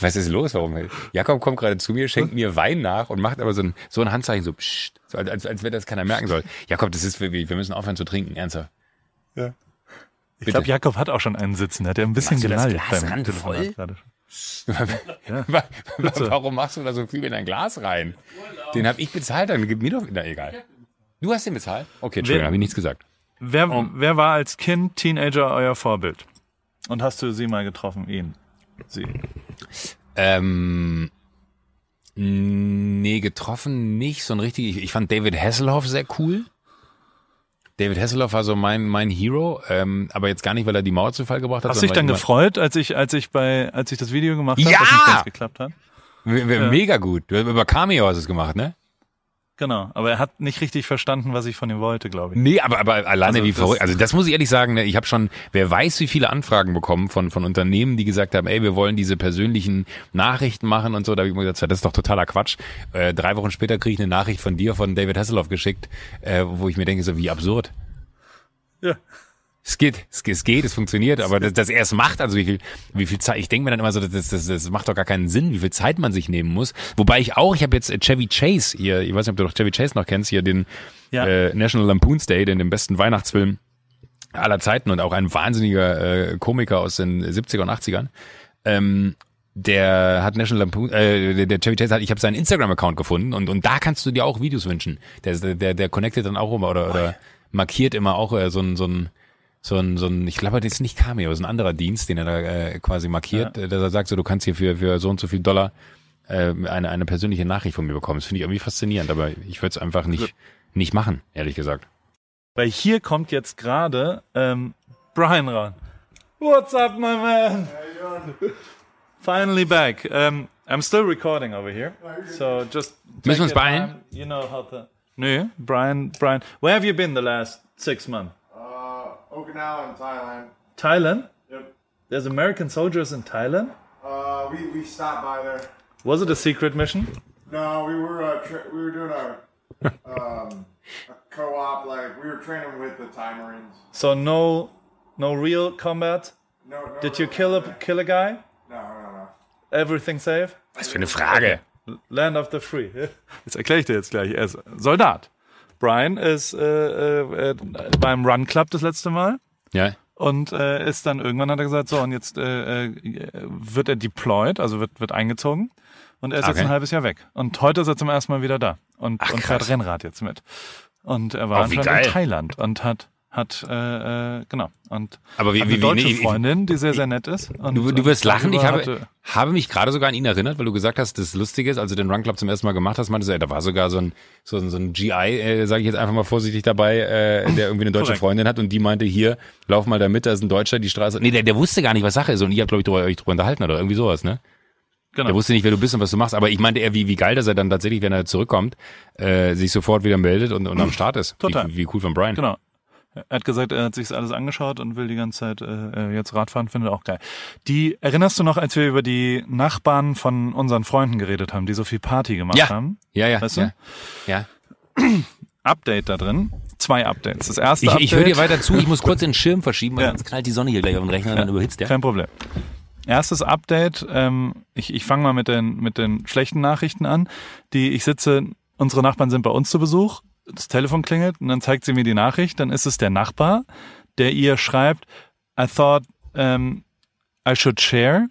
Was ist los? Warum? Jakob kommt gerade zu mir, schenkt mir Wein nach und macht aber so ein, so ein Handzeichen, so, pssst, so als, als, als wenn das keiner merken soll. Jakob, das ist, wir, wir müssen aufhören zu trinken, ernsthaft.
ich glaube, Jakob hat auch schon einen sitzen. Der hat ja ein bisschen
du das Glas
beim
randvoll? Wa- Warum machst du da so viel in dein Glas rein? Den habe ich bezahlt, dann gib mir doch, na egal. Du hast den bezahlt? Okay, Entschuldigung, habe ich nichts gesagt.
Wer,
Oh.
wer war als Kind, Teenager euer Vorbild? Und hast du sie mal getroffen? Ihn? Sie?
Ähm, nee, getroffen nicht, so ein richtig, ich, ich fand David Hasselhoff sehr cool. David Hasselhoff war so mein, mein Hero, ähm, aber jetzt gar nicht, weil er die Mauer zu Fall gebracht hat.
Hast du dich dann gefreut, als ich, als ich bei, als ich das Video gemacht habe,
Ja!
nicht ganz geklappt hat?
immer-
Ja.
Mega gut. Über Cameo hast du es gemacht, ne?
Genau. Aber er hat nicht richtig verstanden, was ich von ihm wollte, glaube ich.
Nee, aber, aber alleine
Also
wie verrückt. Also das muss ich ehrlich sagen, ne, ich habe schon, wer weiß, wie viele Anfragen bekommen von, von Unternehmen, die gesagt haben, ey, wir wollen diese persönlichen Nachrichten machen und so. Da habe ich mir gesagt, das ist doch totaler Quatsch. Äh, drei Wochen später kriege ich eine Nachricht von dir, von David Hasselhoff geschickt, äh, wo ich mir denke, so wie absurd.
Ja.
Es geht, es, es geht, es funktioniert, aber dass, dass er es macht, also wie viel, wie viel Zeit, ich denke mir dann immer so, das, das, das macht doch gar keinen Sinn, wie viel Zeit man sich nehmen muss. Wobei ich auch, ich habe jetzt Chevy Chase hier, ich weiß nicht, ob du noch Chevy Chase noch kennst, hier den
Ja.
äh, National Lampoon's Day, den, den besten Weihnachtsfilm aller Zeiten und auch ein wahnsinniger äh, Komiker aus den 70er und 80ern. ähm, der hat National Lampoon, äh, der, der Chevy Chase hat, ich habe seinen Instagram-Account gefunden und, und da kannst du dir auch Videos wünschen. Der, der, der connectet dann auch immer oder, oder markiert immer auch äh, so ein, so ein, so ein, so ein, ich glaube, das ist nicht Cameo, das ist ein anderer Dienst, den er da äh, quasi markiert, ja. dass er sagt, so, du kannst hier für, für so und so viel Dollar äh, eine, eine persönliche Nachricht von mir bekommen. Das finde ich irgendwie faszinierend, aber ich würde es einfach nicht, nicht machen, ehrlich gesagt.
Weil hier kommt jetzt gerade ähm, Brian ran. What's up, my man? Finally back. Um, I'm still recording over here. So just
Müssen wir uns beeilen?
You know how to. Nö, Brian, Brian. Where have you been the last six months?
Okinawa and Thailand.
Thailand?
Yep.
There's American soldiers in Thailand?
Uh, we, we stopped by there.
Was it a secret mission?
No, we were uh, tra- we were doing a um, a co-op like we were training with the Thai Marines.
So no, no real combat.
No, no
Did you kill a kill a guy?
No, no, no.
Everything safe?
Was für eine Frage.
Land of the Free. Das erkläre ich dir jetzt gleich. Er ist Soldat. Brian ist äh, äh, äh, beim Run Club das letzte Mal
Ja.
und äh, ist dann irgendwann hat er gesagt, so und jetzt äh, äh, wird er deployed, also wird wird eingezogen und er ist jetzt
Okay.
ein halbes Jahr weg und heute ist er zum ersten Mal wieder da und,
Ach,
und fährt. Rennrad jetzt mit und er war
Oh,
anscheinend in Thailand und hat hat äh, äh, genau und
Aber wie-
hat
wie-
eine
wie-
deutsche
nee,
Freundin, die sehr sehr nett ist. Und,
Du, du wirst
und
lachen. Ich habe, habe mich gerade sogar an ihn erinnert, weil du gesagt hast, das Lustige ist, als du den Run Club zum ersten Mal gemacht hast, meintest du, ey, da war sogar so ein, so so ein GI, äh, sage ich jetzt einfach mal vorsichtig dabei, äh, der irgendwie eine deutsche. Freundin hat und die meinte, hier, lauf mal da mit, da ist ein Deutscher, die Straße. Nee, der, der wusste gar nicht, was Sache ist und ihr habt, glaube ich, drüber, euch drüber unterhalten oder irgendwie sowas, ne?
genau.
Der wusste nicht, wer du bist und was du machst, aber ich meinte eher, wie, wie geil, dass er dann tatsächlich, wenn er zurückkommt, äh, sich sofort wieder meldet und, und am Start ist.
Total.
Wie, wie cool von Brian.
Genau. Er hat gesagt, er hat sich alles angeschaut und will die ganze Zeit äh, jetzt Radfahren, findet auch geil. Die erinnerst du noch, als wir über die Nachbarn von unseren Freunden geredet haben, die so viel Party gemacht
Ja.
haben?
Ja, ja,
Weißt du?
ja. ja.
Update da drin. Zwei Updates. Das erste
Ich,
Update.
ich höre dir weiter zu, ich muss kurz den Schirm verschieben, weil
Ja.
sonst knallt die Sonne hier gleich auf den Rechner und dann überhitzt der.
Kein Problem. Erstes Update, ähm, ich, ich fange mal mit den, mit den schlechten Nachrichten an. Die, ich sitze, unsere Nachbarn sind bei uns zu Besuch, das Telefon klingelt und dann zeigt sie mir die Nachricht, dann ist es der Nachbar, der ihr schreibt, I thought um, I should share.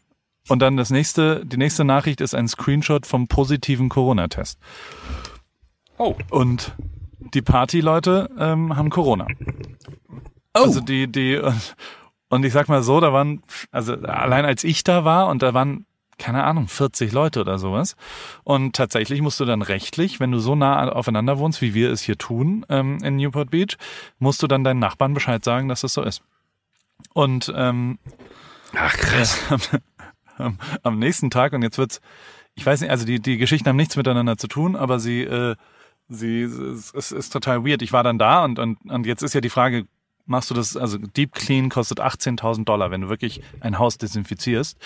Und dann das nächste, die nächste Nachricht ist ein Screenshot vom positiven Corona-Test.
Oh.
Und die Partyleute ähm, haben Corona.
Oh.
Also die, die, und, und ich sag mal so, da waren, also allein als ich da war und da waren, keine Ahnung, 40 Leute oder sowas. Und tatsächlich musst du dann rechtlich, wenn du so nah aufeinander wohnst, wie wir es hier tun ähm, in Newport Beach, musst du dann deinen Nachbarn Bescheid sagen, dass das so ist. Und ähm,
Ach krass.
am, am nächsten Tag und jetzt wird's, ich weiß nicht, also die die Geschichten haben nichts miteinander zu tun, aber sie äh, sie es ist, ist total weird. Ich war dann da und und und jetzt ist ja die Frage, machst du das? Also Deep Clean kostet 18.000 Dollar, wenn du wirklich ein Haus desinfizierst.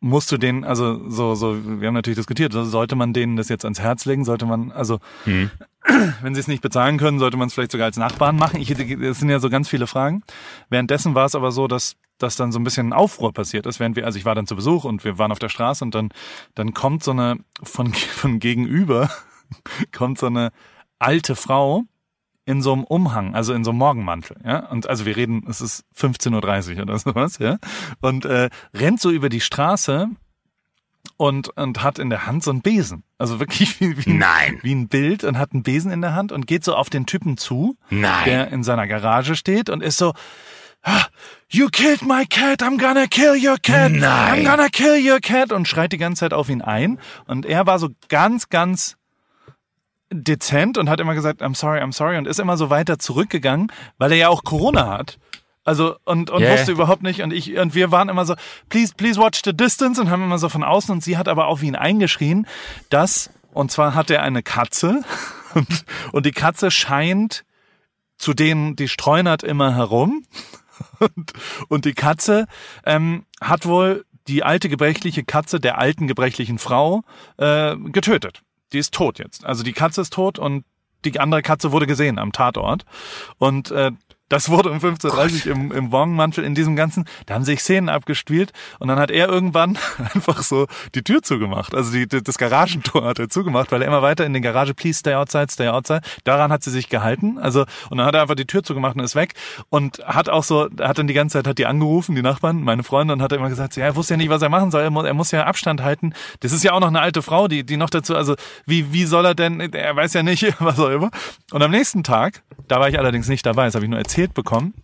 Musst du den, also so, so, wir haben natürlich diskutiert, so sollte man denen das jetzt ans Herz legen, sollte man, also wenn sie es nicht bezahlen können, sollte man es vielleicht sogar als Nachbarn machen. Ich, das sind ja so ganz viele Fragen. Währenddessen war es aber so, dass dass dann so ein bisschen ein Aufruhr passiert ist, während wir, also ich war dann zu Besuch und wir waren auf der Straße und dann, dann kommt so eine, von, von gegenüber, kommt so eine alte Frau in so einem Umhang, also in so einem Morgenmantel, ja. Und also wir reden, es ist 15.30 Uhr oder sowas, ja. Und äh, rennt so über die Straße und, und hat in der Hand so einen Besen. Also wirklich wie, wie, ein,
Nein.
wie ein Bild und hat einen Besen in der Hand und geht so auf den Typen zu,
Nein.
der in seiner Garage steht und ist so, "Ah, You killed my cat, I'm gonna kill your cat,
Nein.
I'm gonna kill your cat und schreit die ganze Zeit auf ihn ein. Und er war so ganz, ganz dezent und hat immer gesagt, I'm sorry, I'm sorry und ist immer so weiter zurückgegangen, weil er ja auch Corona hat. Also und und
Yeah.
wusste überhaupt nicht und ich und wir waren immer so please please watch the distance und haben immer so von außen und sie hat aber auf ihn eingeschrien, dass und zwar hat er eine Katze und, und die Katze scheint zu denen die streunert immer herum und, und die Katze ähm, hat wohl die alte gebrechliche Katze der alten gebrechlichen Frau äh, getötet. Die ist tot jetzt. Also die Katze ist tot und die andere Katze wurde gesehen am Tatort. Und äh, Das wurde um 15.30 Uhr im, im Wong-Mantel in diesem ganzen, da haben sich Szenen abgespielt und dann hat er irgendwann einfach so die Tür zugemacht. Also die, das Garagentor hat er zugemacht, weil er immer weiter in die Garage, please stay outside, stay outside. Daran hat sie sich gehalten. Also, und dann hat er einfach die Tür zugemacht und ist weg und hat auch so, hat dann die ganze Zeit, hat die angerufen, die Nachbarn, meine Freunde, und hat immer gesagt, ja, er wusste ja nicht, was er machen soll. Er muss, er muss ja Abstand halten. Das ist ja auch noch eine alte Frau, die, die noch dazu, also wie, wie soll er denn, er weiß ja nicht, was auch immer. Und am nächsten Tag, da war ich allerdings nicht dabei, das habe ich nur erzählt bekommen,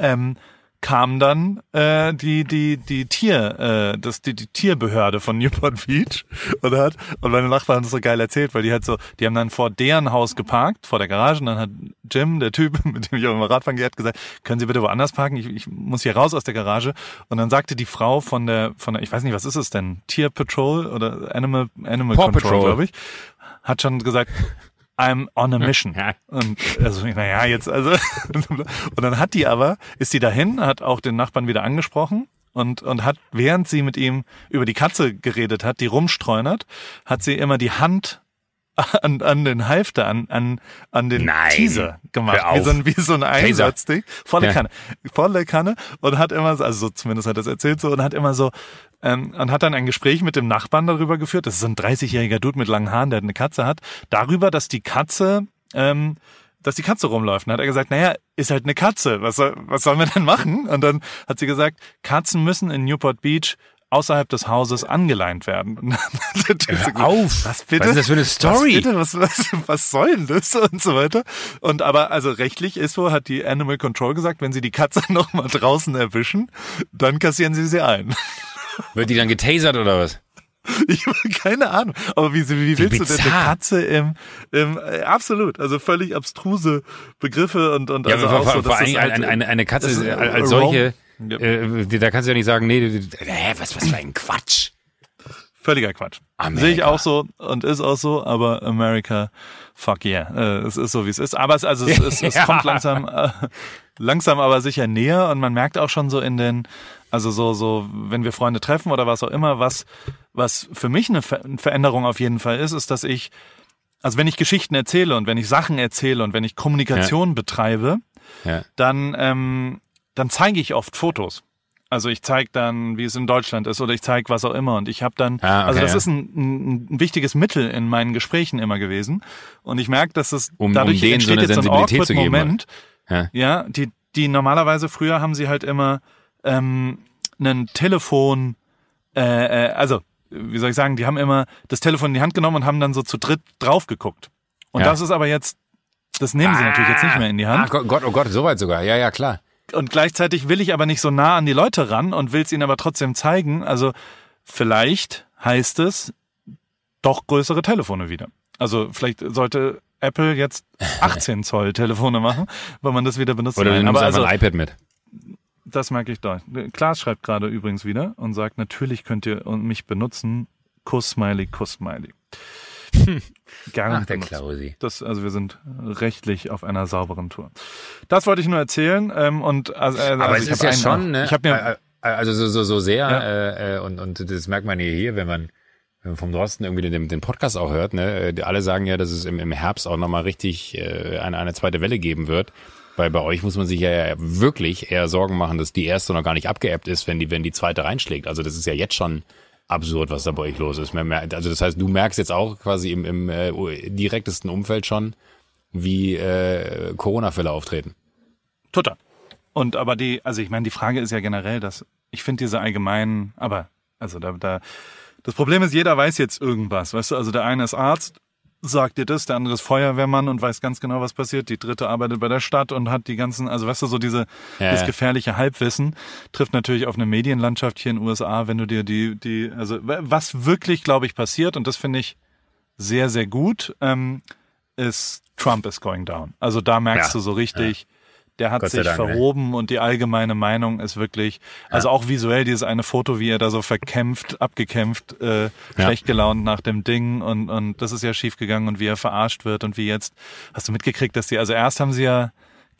ähm, kam dann äh, die die die Tier äh, das die, die Tierbehörde von Newport Beach und hat und meine Nachbarn haben das so geil erzählt, weil die halt so die haben dann vor deren Haus geparkt vor der Garage und dann hat Jim der Typ mit dem ich auch immer Radfahren gehe hat gesagt können Sie bitte woanders parken? Ich, ich muss hier raus aus der Garage. Und dann sagte die Frau von der von der ich weiß nicht was ist es denn? Tier Patrol oder Animal Animal
Paw
Control
Patrol.
glaube ich hat schon gesagt I'm on a mission.
Ja.
Und also, naja, jetzt, also, und dann hat die aber, ist die dahin, hat auch den Nachbarn wieder angesprochen und, und hat, während sie mit ihm über die Katze geredet hat, die rumstreunert, hat sie immer die Hand an, an den Halfter, an, an, an den
Nein.
Teaser gemacht. Wie so ein, wie so ein Einsatzding. Volle
Ja.
Kanne. Volle Kanne. Und hat immer, so- also so zumindest hat er es erzählt so, und hat immer so, ähm, und hat dann ein Gespräch mit dem Nachbarn darüber geführt. Das ist so ein 30-jähriger Dude mit langen Haaren, der eine Katze hat. Darüber, dass die Katze, ähm, dass die Katze rumläuft. Und hat er gesagt, naja, ist halt eine Katze. Was soll, was sollen wir denn machen? Und dann hat sie gesagt, Katzen müssen in Newport Beach außerhalb des Hauses angeleint werden. Gesagt,
auf!
Was bitte?
Was ist das für eine Story?
Was bitte? Was, was, was soll denn das? Und so weiter. Und aber, also rechtlich ist so, hat die Animal Control gesagt, wenn sie die Katze noch mal draußen erwischen, dann kassieren sie sie ein.
Wird die dann getasert oder was?
Ich habe keine Ahnung. Aber wie, wie willst du denn eine
bizarr.
Katze im, im äh, absolut, also völlig abstruse Begriffe und, und
Ja,
also
vor,
auch so,
vor Dingen
halt,
eine, eine, eine Katze als solche,
Ja.
äh, da kannst du ja nicht sagen, nee, hä, was, was für ein Quatsch.
Völliger Quatsch.
Amerika.
Sehe ich auch so und ist auch so, aber America, fuck yeah. Äh, es ist so, wie es ist. Aber es, also es, es, es
Ja.
kommt langsam, äh, langsam aber sicher näher und man merkt auch schon so in den, also so, so, wenn wir Freunde treffen oder was auch immer, was, was für mich eine Ver Veränderung auf jeden Fall ist, ist, dass ich, also wenn ich Geschichten erzähle und wenn ich Sachen erzähle und wenn ich Kommunikation betreibe,
Ja.
dann, ähm, dann zeige ich oft Fotos. Also ich zeige dann, wie es in Deutschland ist oder ich zeige was auch immer und ich habe dann,
Ah, okay,
also das
ja.
ist ein, ein, wichtiges Mittel in meinen Gesprächen immer gewesen und ich merke, dass es
Um- um
dadurch
denen so
entsteht
eine
jetzt so ein awkward
geben,
Moment.
Ja.
Ja, die, die normalerweise früher haben sie halt immer ähm, ein Telefon, äh, äh, also wie soll ich sagen, die haben immer das Telefon in die Hand genommen und haben dann so zu dritt drauf geguckt. Und
Ja.
das ist aber jetzt, das nehmen sie natürlich jetzt nicht mehr in die Hand.
Ah, Gott, Gott, oh Gott, soweit sogar. Ja, ja, klar.
Und gleichzeitig will ich aber nicht so nah an die Leute ran und will es ihnen aber trotzdem zeigen. Also vielleicht heißt es doch größere Telefone wieder. Also vielleicht sollte Apple jetzt 18 Zoll Telefone machen, weil man das wieder benutzt.
Oder du nimmst
also,
ein iPad mit.
das merke ich doch. Klaas schreibt gerade übrigens wieder und sagt, natürlich könnt ihr mich benutzen. Kuss-Smiley, Kuss-Smiley. Gerne
Ach, der. Klausi.
Das, also wir sind rechtlich auf einer sauberen Tour. Das wollte ich nur erzählen. Ähm, und also, äh,
Aber
also
es
ich
ist
hab
ja
einen-
schon, ne?
Ich habe mir
äh, äh, also so, so, so sehr,
Ja.
äh, und, und das merkt man hier, hier, wenn man vom Drosten irgendwie den, den Podcast auch hört, ne? Alle sagen ja, dass es im, im Herbst auch nochmal richtig äh, eine, eine zweite Welle geben wird. Weil bei euch muss man sich ja wirklich eher Sorgen machen, dass die erste noch gar nicht abgeebbt ist, wenn die, wenn die zweite reinschlägt. Also das ist ja jetzt schon absurd, was da bei euch los ist. Also das heißt, du merkst jetzt auch quasi im, im äh, direktesten Umfeld schon, wie äh, Corona-Fälle auftreten.
Total. Und aber die, also ich meine, die Frage ist ja generell, dass ich finde diese allgemeinen, aber also da, da, das Problem ist, jeder weiß jetzt irgendwas, weißt du, also der eine ist Arzt, sagt dir das, der andere ist Feuerwehrmann und weiß ganz genau, was passiert, die dritte arbeitet bei der Stadt und hat die ganzen, also weißt du, so diese,
Ja,
das gefährliche Halbwissen trifft natürlich auf eine Medienlandschaft hier in den USA, wenn du dir die, die, also was wirklich, glaube ich, passiert und das finde ich sehr, sehr gut, ähm, ist Trump is going down. Also da merkst
Ja,
du so richtig, der hat sich
Dank, ne?
verhoben und die allgemeine Meinung ist wirklich, also auch visuell dieses eine Foto, wie er da so verkämpft, abgekämpft, äh, schlecht gelaunt nach dem Ding und, und das ist ja schief gegangen und wie er verarscht wird und wie jetzt, hast du mitgekriegt, dass die, also erst haben sie ja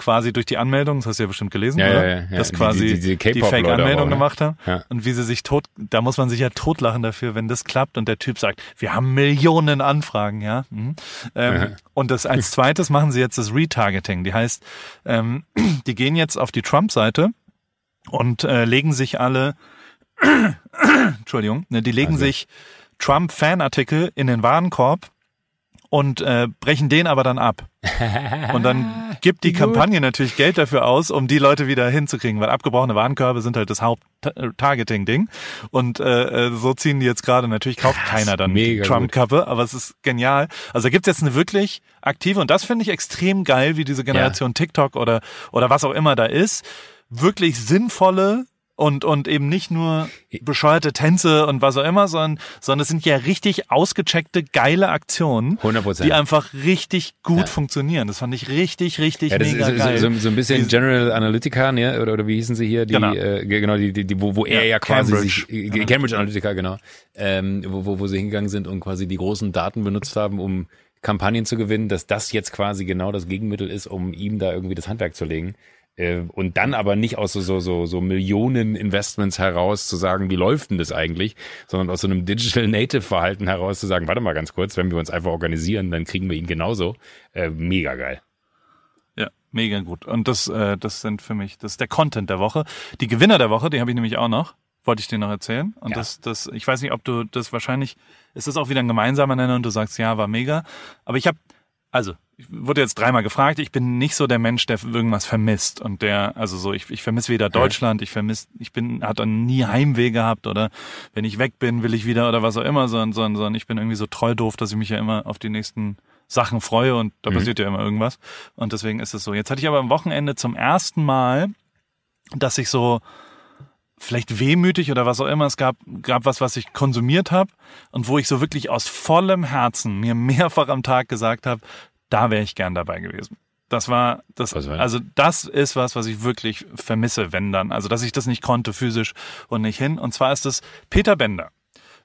quasi durch die Anmeldung, das hast du ja bestimmt gelesen,
Ja,
oder?
ja, ja, ja.
Dass
Die-
quasi
die-
die,
diese K-Pop-Leute
Fake-Anmeldung
ne?
gemacht haben.
Ja.
Und wie sie sich tot, da muss man sich ja totlachen dafür, wenn das klappt und der Typ sagt, wir haben Millionen Anfragen, ja. Mhm. Ähm, und das als zweites machen sie jetzt das Retargeting. Die heißt, ähm, die gehen jetzt auf die Trump-Seite und äh, legen sich alle, Entschuldigung, ne, die legen
Also.
sich Trump-Fanartikel in den Warenkorb und äh, brechen den aber dann ab. Und dann gibt die Kampagne natürlich Geld dafür aus, um die Leute wieder hinzukriegen, weil abgebrochene Warenkörbe sind halt das Haupt-Targeting-Ding. Und äh, äh, so ziehen die jetzt gerade. Natürlich kauft keiner dann Trump-Kappe, aber es ist genial. Also da gibt's jetzt eine wirklich aktive, und das finde ich extrem geil, wie diese Generation TikTok oder, oder was auch immer da ist, wirklich sinnvolle und, und eben nicht nur bescheuerte Tänze und was auch immer, sondern, sondern es sind ja richtig ausgecheckte, geile Aktionen,
100%.
die einfach richtig gut
Ja.
funktionieren. Das fand ich richtig, richtig
Ja, das ist
mega
so,
geil.
so, so ein bisschen General Analytica, ne? oder, oder wie hießen sie hier? Die,
Genau.
äh, genau, die, die, die, wo, wo er
Ja,
ja quasi
Cambridge.
sich, äh, Cambridge Analytica, genau, ähm, wo, wo, wo sie hingegangen sind und quasi die großen Daten benutzt haben, um Kampagnen zu gewinnen, dass das jetzt quasi genau das Gegenmittel ist, um ihm da irgendwie das Handwerk zu legen. Äh, und dann aber nicht aus so, so, so, so Millionen Investments heraus zu sagen, wie läuft denn das eigentlich, sondern aus so einem Digital Native Verhalten heraus zu sagen, warte mal ganz kurz, wenn wir uns einfach organisieren, dann kriegen wir ihn genauso. Äh, mega geil.
Ja, mega gut. Und das, äh, das sind für mich, das ist der Content der Woche. Die Gewinner der Woche, die habe ich nämlich auch noch. Wollte ich dir noch erzählen. Und
Ja.
das, das, ich weiß nicht, ob du das wahrscheinlich, ist das auch wieder ein gemeinsamer Nenner und du sagst, ja, war mega. Aber ich habe, also, ich wurde jetzt dreimal gefragt, ich bin nicht so der Mensch, der irgendwas vermisst. Und der, also so, ich, ich vermisse weder Deutschland, ich vermisse, ich bin, hat dann nie Heimweh gehabt oder wenn ich weg bin, will ich wieder oder was auch immer, sondern, sondern, sondern ich bin irgendwie so treu doof, dass ich mich ja immer auf die nächsten Sachen freue und da passiert ja immer irgendwas. Und deswegen ist es so. Jetzt hatte ich aber am Wochenende zum ersten Mal, dass ich so vielleicht wehmütig oder was auch immer, es gab, gab was, was ich konsumiert habe und wo ich so wirklich aus vollem Herzen mir mehrfach am Tag gesagt habe, da wäre ich gern dabei gewesen. Das war das, also das ist was, was ich wirklich vermisse, wenn dann. Also, dass ich das nicht konnte physisch und nicht hin. Und zwar ist es Peter Bender.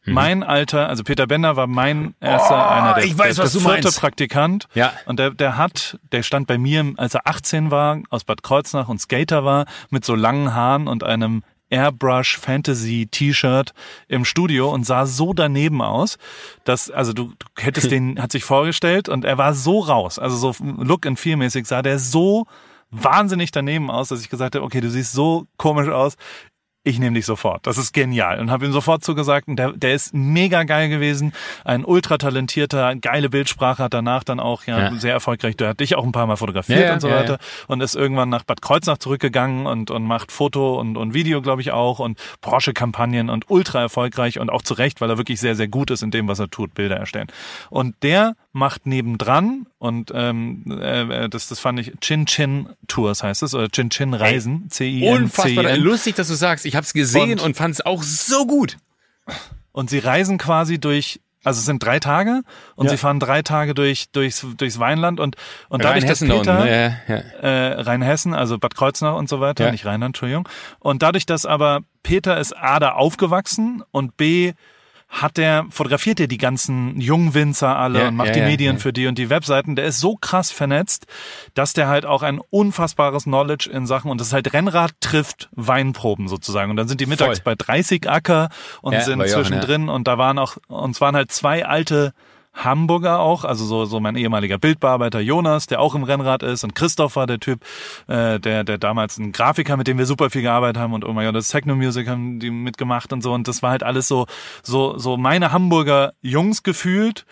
Mhm.
Mein alter, also Peter Bender war mein erster, einer der,
Oh, ich weiß,
der, der vierte
meinst.
Praktikant.
Ja.
Und der, der hat, der stand bei mir, als er 18 war, aus Bad Kreuznach und Skater war, mit so langen Haaren und einem Airbrush Fantasy T-Shirt im Studio und sah so daneben aus, dass, also du, du hättest den, hat sich vorgestellt und er war so raus, also so Look and Feel mäßig sah der so wahnsinnig daneben aus, dass ich gesagt habe, okay, du siehst so komisch aus, ich nehme dich sofort. Das ist genial. Und habe ihm sofort zugesagt, und der, der ist mega geil gewesen, ein ultra talentierter, geile Bildsprache, hat danach dann auch ja,
Ja.
sehr erfolgreich. Der hat dich auch ein paar Mal fotografiert
Ja, ja,
und so weiter und ist irgendwann nach Bad Kreuznach zurückgegangen und, und macht Foto und, und Video, glaube ich, auch und Porsche-Kampagnen und ultra erfolgreich und auch zu Recht, weil er wirklich sehr, sehr gut ist in dem, was er tut, Bilder erstellen. Und der macht nebendran und ähm, äh, das, das fand ich Chin Chin Tours heißt es oder Chin Chin Reisen, C I N C I
Unfassbar
N.
lustig, dass du sagst. Ich habe es gesehen
Und-
und, fand es auch so gut.
Und sie reisen quasi durch, also es sind drei Tage und
Ja.
sie fahren drei Tage durch, durchs, durchs Weinland und, und dadurch, dass Peter,
ne? ja, ja.
äh, Rheinhessen, also Bad Kreuznach und so weiter,
Ja.
nicht Rheinland, Entschuldigung. Und dadurch, dass aber Peter ist A, da aufgewachsen und B, hat der, fotografiert er die ganzen Jungwinzer alle
Ja,
und macht
ja,
die
ja,
Medien für die und die Webseiten. Der ist so krass vernetzt, dass der halt auch ein unfassbares Knowledge in Sachen und das ist halt Rennrad trifft Weinproben sozusagen. Und dann sind die mittags
Voll.
bei 30 Acker und sind
Jochen,
zwischendrin und da waren auch, uns waren halt zwei alte Hamburger auch, also so, so mein ehemaliger Bildbearbeiter Jonas, der auch im Rennrad ist und Christoph war der Typ, äh, der, der damals ein Grafiker, mit dem wir super viel gearbeitet haben und oh mein Gott, das Techno Music haben die mitgemacht und so. Und das war halt alles so, so, so meine Hamburger Jungs gefühlt,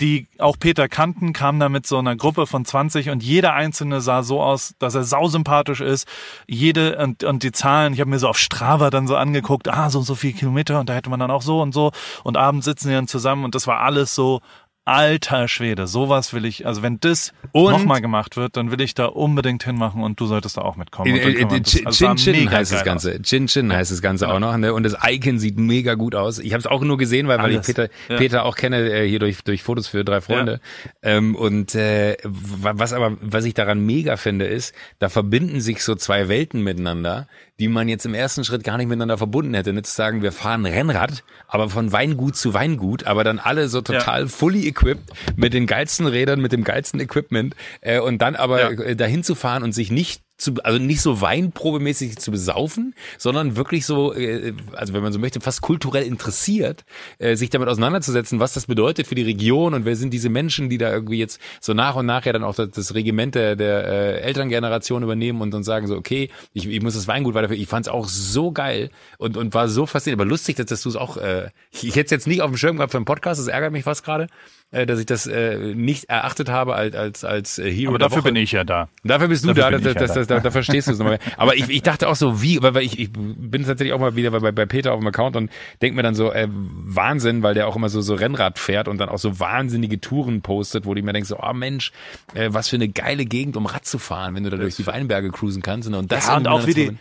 die auch Peter kannten, kamen da mit so einer Gruppe von 20 und jeder einzelne sah so aus, dass er sausympathisch ist. Jede und, und die Zahlen, ich habe mir so auf Strava dann so angeguckt, ah, so und so viel Kilometer und da hätte man dann auch so und so und abends sitzen die dann zusammen und das war alles so Alter Schwede, sowas will ich, also wenn das nochmal gemacht wird, dann will ich da unbedingt hinmachen und du solltest da auch mitkommen.
Äh,
wir
äh,
das-
Chin
also
Chin
mega
heißt das Ganze.
aus.
Chin Chin heißt das Ganze auch noch. Ne? Und das Icon sieht mega gut aus. Ich habe es auch nur gesehen, weil, weil ich. Peter,
Ja.
Peter auch kenne, äh, hier durch, durch Fotos für drei Freunde. Ähm, und äh, wa- was aber, was ich daran mega finde, ist, da verbinden sich so zwei Welten miteinander, die man jetzt im ersten Schritt gar nicht miteinander verbunden hätte. Nicht zu sagen, wir fahren Rennrad, aber von Weingut zu Weingut, aber dann alle so total fully equipped mit den geilsten Rädern, mit dem geilsten Equipment äh, und dann aber
Ja.
dahin zu fahren und sich nicht zu, also nicht so weinprobemäßig zu besaufen, sondern wirklich so, äh, also wenn man so möchte, fast kulturell interessiert, äh, sich damit auseinanderzusetzen, was das bedeutet für die Region und wer sind diese Menschen, die da irgendwie jetzt so nach und nach ja dann auch das, Regiment der, der äh, Elterngeneration übernehmen und dann sagen so, okay, ich, ich muss das Weingut weiterführen. Ich fand es auch so geil und, und war so fasziniert, aber lustig, dass, dass du es auch, äh, ich hätte es jetzt nicht auf dem Schirm gehabt für einen Podcast, das ärgert mich fast gerade, äh, dass ich das äh, nicht erachtet habe als, als, als äh, Hero
Aber dafür bin ich ja da.
Dafür bist du
Dafür
da, das,
ich ja
das,
da.
das, da, verstehst du es nochmal. Aber ich, ich dachte auch so, wie, weil, weil ich, ich bin tatsächlich auch mal wieder bei, bei Peter auf dem Account und denk mir dann so, äh, Wahnsinn, weil der auch immer so, so Rennrad fährt und dann auch so wahnsinnige Touren postet, wo ich mir denke so, oh Mensch, äh, was für eine geile Gegend, um Rad zu fahren, wenn du da durch die Weinberge cruisen kannst. Und das
Ja, und auch wie die,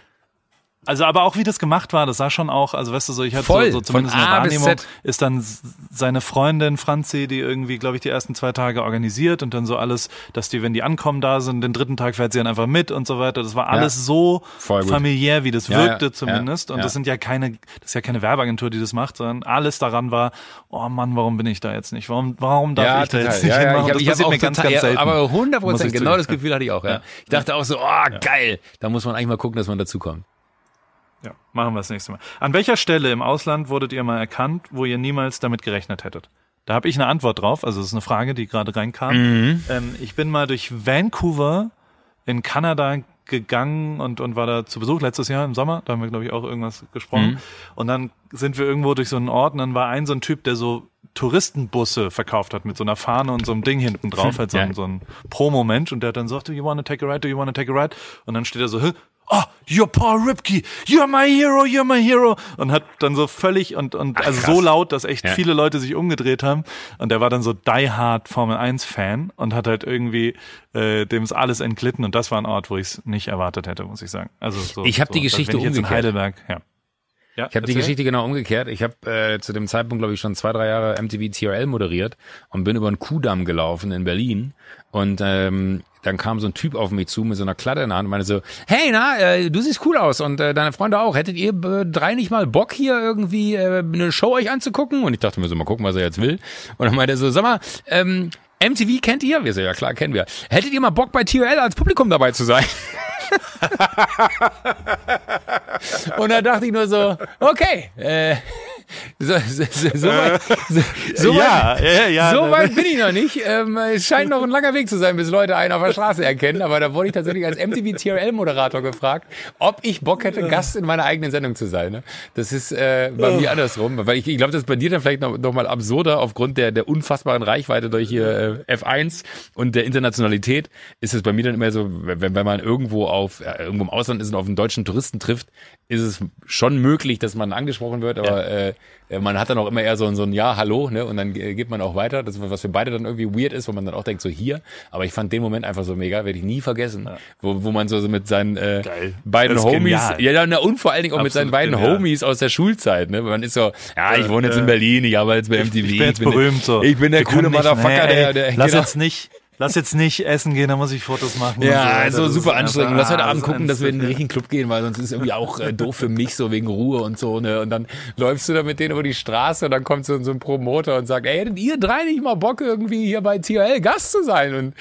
Also aber auch wie das gemacht war, das sah schon auch, also weißt du so, ich hatte
Voll,
so, so zumindest
bis
Wahrnehmung, ist dann seine Freundin Franzi, die irgendwie, glaube ich, die ersten zwei Tage organisiert und dann so alles, dass die, wenn die ankommen da sind, den dritten Tag fährt sie dann einfach mit und so weiter. Das war alles so
Voll gut.
familiär, wie das
Ja,
wirkte
ja,
zumindest.
ja,
und
ja.
das sind ja keine, das ist ja keine Werbeagentur, die das macht, sondern alles daran war, oh Mann, warum bin ich da jetzt nicht? Warum, warum darf
Ja,
ich da
total.
jetzt nicht
ja, ja,
hinmachen?
ich hab,
das
ich
passiert mir ganz, ganz selten.
Ja, aber 100
Muss
Prozent, genau das. Gefühl hatte ich auch, ja. Ich dachte auch so, oh, geil, da muss man eigentlich mal gucken, dass man dazukommt.
Ja, machen wir das nächste Mal. An welcher Stelle im Ausland wurdet ihr mal erkannt, wo ihr niemals damit gerechnet hättet? Da habe ich eine Antwort drauf. Also das ist eine Frage, die gerade reinkam.
Mhm.
Ähm, ich bin mal durch Vancouver in Kanada gegangen und, und war da zu Besuch letztes Jahr im Sommer. Da haben wir, glaube ich, auch irgendwas gesprochen.
Mhm.
Und dann sind wir irgendwo durch so einen Ort und dann war ein so ein Typ, der so Touristenbusse verkauft hat mit so einer Fahne und so einem Ding hinten drauf, halt so, ein,
Ja.
so ein Promo-Mensch und der hat dann sagt, do you wanna take a ride, do you wanna take a ride? Und dann steht er so, "Hä? Oh, you're Paul Ripke, you're my hero, you're my hero. Und hat dann so völlig und, und
Ach,
also
krass.
so laut, dass echt
Ja.
viele Leute sich umgedreht haben. Und der war dann so die hard Formel 1 Fan und hat halt irgendwie, äh, dem ist alles entglitten. Und das war ein Ort, wo ich es nicht erwartet hätte, muss ich sagen. Also so,
Ich hab
so,
die Geschichte
ich jetzt in
umgekehrt.
Heidelberg, ja. ja
Ich habe die. Geschichte genau umgekehrt. Ich habe äh, zu dem Zeitpunkt, glaube ich, schon zwei, drei Jahre MTV TRL moderiert und bin über einen Kuhdamm gelaufen in Berlin. Und ähm, dann kam so ein Typ auf mich zu mit so einer Klatte in der Hand und meinte so, hey, na, äh, du siehst cool aus und äh, deine Freunde auch. Hättet ihr äh, drei nicht mal Bock hier irgendwie äh, eine Show euch anzugucken? Und ich dachte mir so, mal gucken, was er jetzt will. Und dann meinte er so, sag mal, ähm, MTV kennt ihr? Wir so, ja klar, kennen wir. Hättet ihr mal Bock bei TRL als Publikum dabei zu sein? Und da dachte ich nur so, okay, äh, so, so, so, so, weit, so,
ja,
weit,
ja, ja.
so weit bin ich noch nicht. Ähm, es scheint noch ein langer Weg zu sein, bis Leute einen auf der Straße erkennen. Aber da wurde ich tatsächlich als MTV TRL-Moderator gefragt, ob ich Bock hätte, Gast in meiner eigenen Sendung zu sein. Ne? Das ist äh, bei mir andersrum. Weil ich, ich glaube, das ist bei dir dann vielleicht noch, noch mal absurder aufgrund der, der unfassbaren Reichweite durch hier äh, F1 und der Internationalität. Ist es bei mir dann immer so, wenn, wenn man irgendwo auf äh, irgendwo im Ausland ist und auf einen deutschen Touristen trifft, ist es schon möglich, dass man angesprochen wird, aber äh, man hat dann auch immer eher so, ein- so ein Ja, hallo, ne? Und dann äh, geht man auch weiter. Das, was für beide dann irgendwie weird ist, wo man dann auch denkt, so hier. Aber ich fand den Moment einfach so mega, werde ich nie vergessen. Wo, wo man so, so mit seinen äh,
Geil.
beiden Homies,
genial.
ja, ja, und vor allen Dingen auch mit seinen
Absolut
beiden
genial.
Homies aus der Schulzeit, ne? Man ist so, ja, ich wohne jetzt in
äh,
Berlin, ich arbeite jetzt bei MTV.
Ich bin jetzt
der-
berühmt so.
Ich bin der coole
können nicht-
Motherfucker,
nee,
der,
ey,
der,
Lass
genau.
jetzt nicht, lass jetzt nicht essen gehen, da muss ich Fotos machen.
Ja, so
Das ist
super anstrengend. Lass heute Abend
das
gucken, dass wir in den richtigen Club gehen, weil sonst ist es irgendwie auch äh, doof für mich, so wegen Ruhe und so. Ne? Und dann läufst du da mit denen über die Straße und dann kommt so, so ein Promoter und sagt, ey, hättet ihr drei nicht mal Bock, irgendwie hier bei TRL Gast zu sein? Und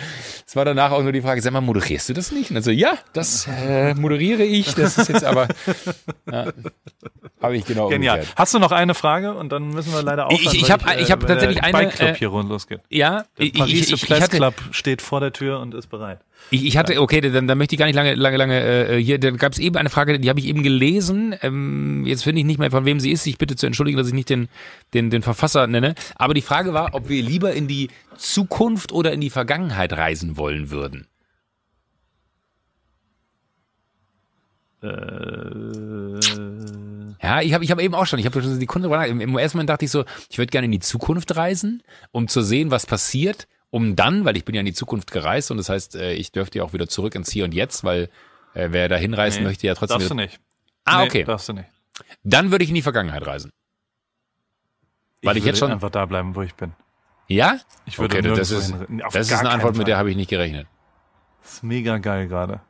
es war danach auch nur die Frage, sag mal, moderierst du das nicht? Und dann so, ja, das äh, moderiere ich. Das ist jetzt aber, ja, habe ich genau
Genial.
umgekehrt.
Hast du noch eine Frage und dann müssen wir leider
Ich-
aufhören,
ich
weil
hab- ich hab
weil
tatsächlich
der
eine,
Bike Club
äh,
hier rund losgeht.
Ja,
Der
ich, ich, ich, ich, hatte,
Club steht vor der Tür und ist bereit.
Ich, ich hatte, okay, dann, dann möchte ich gar nicht lange, lange, lange äh, hier. Dann gab es eben eine Frage, die habe ich eben gelesen. Ähm, jetzt finde ich nicht mehr, von wem sie ist. Ich bitte zu entschuldigen, dass ich nicht den, den, den Verfasser nenne. Aber die Frage war, ob wir lieber in die Zukunft oder in die Vergangenheit reisen wollen würden. Ja, ich habe ich hab eben auch schon, ich habe schon die Kunde im, im ersten Moment dachte ich so, ich würde gerne in die Zukunft reisen, um zu sehen, was passiert, um dann, weil ich bin ja in die Zukunft gereist und das heißt, äh, ich dürfte ja auch wieder zurück ins Hier und Jetzt, weil äh, wer da hinreisen
Nee,
möchte, ja trotzdem
Darfst du nicht.
Ah,
Nee,
okay.
Darfst du nicht.
Dann würde ich in die Vergangenheit reisen. Weil ich
würde
jetzt schon-
einfach da bleiben, wo ich bin.
Ja?
Ich würde
okay, das ist, das ist eine Antwort, mit
Fall.
der habe ich nicht gerechnet.
Das ist mega geil gerade.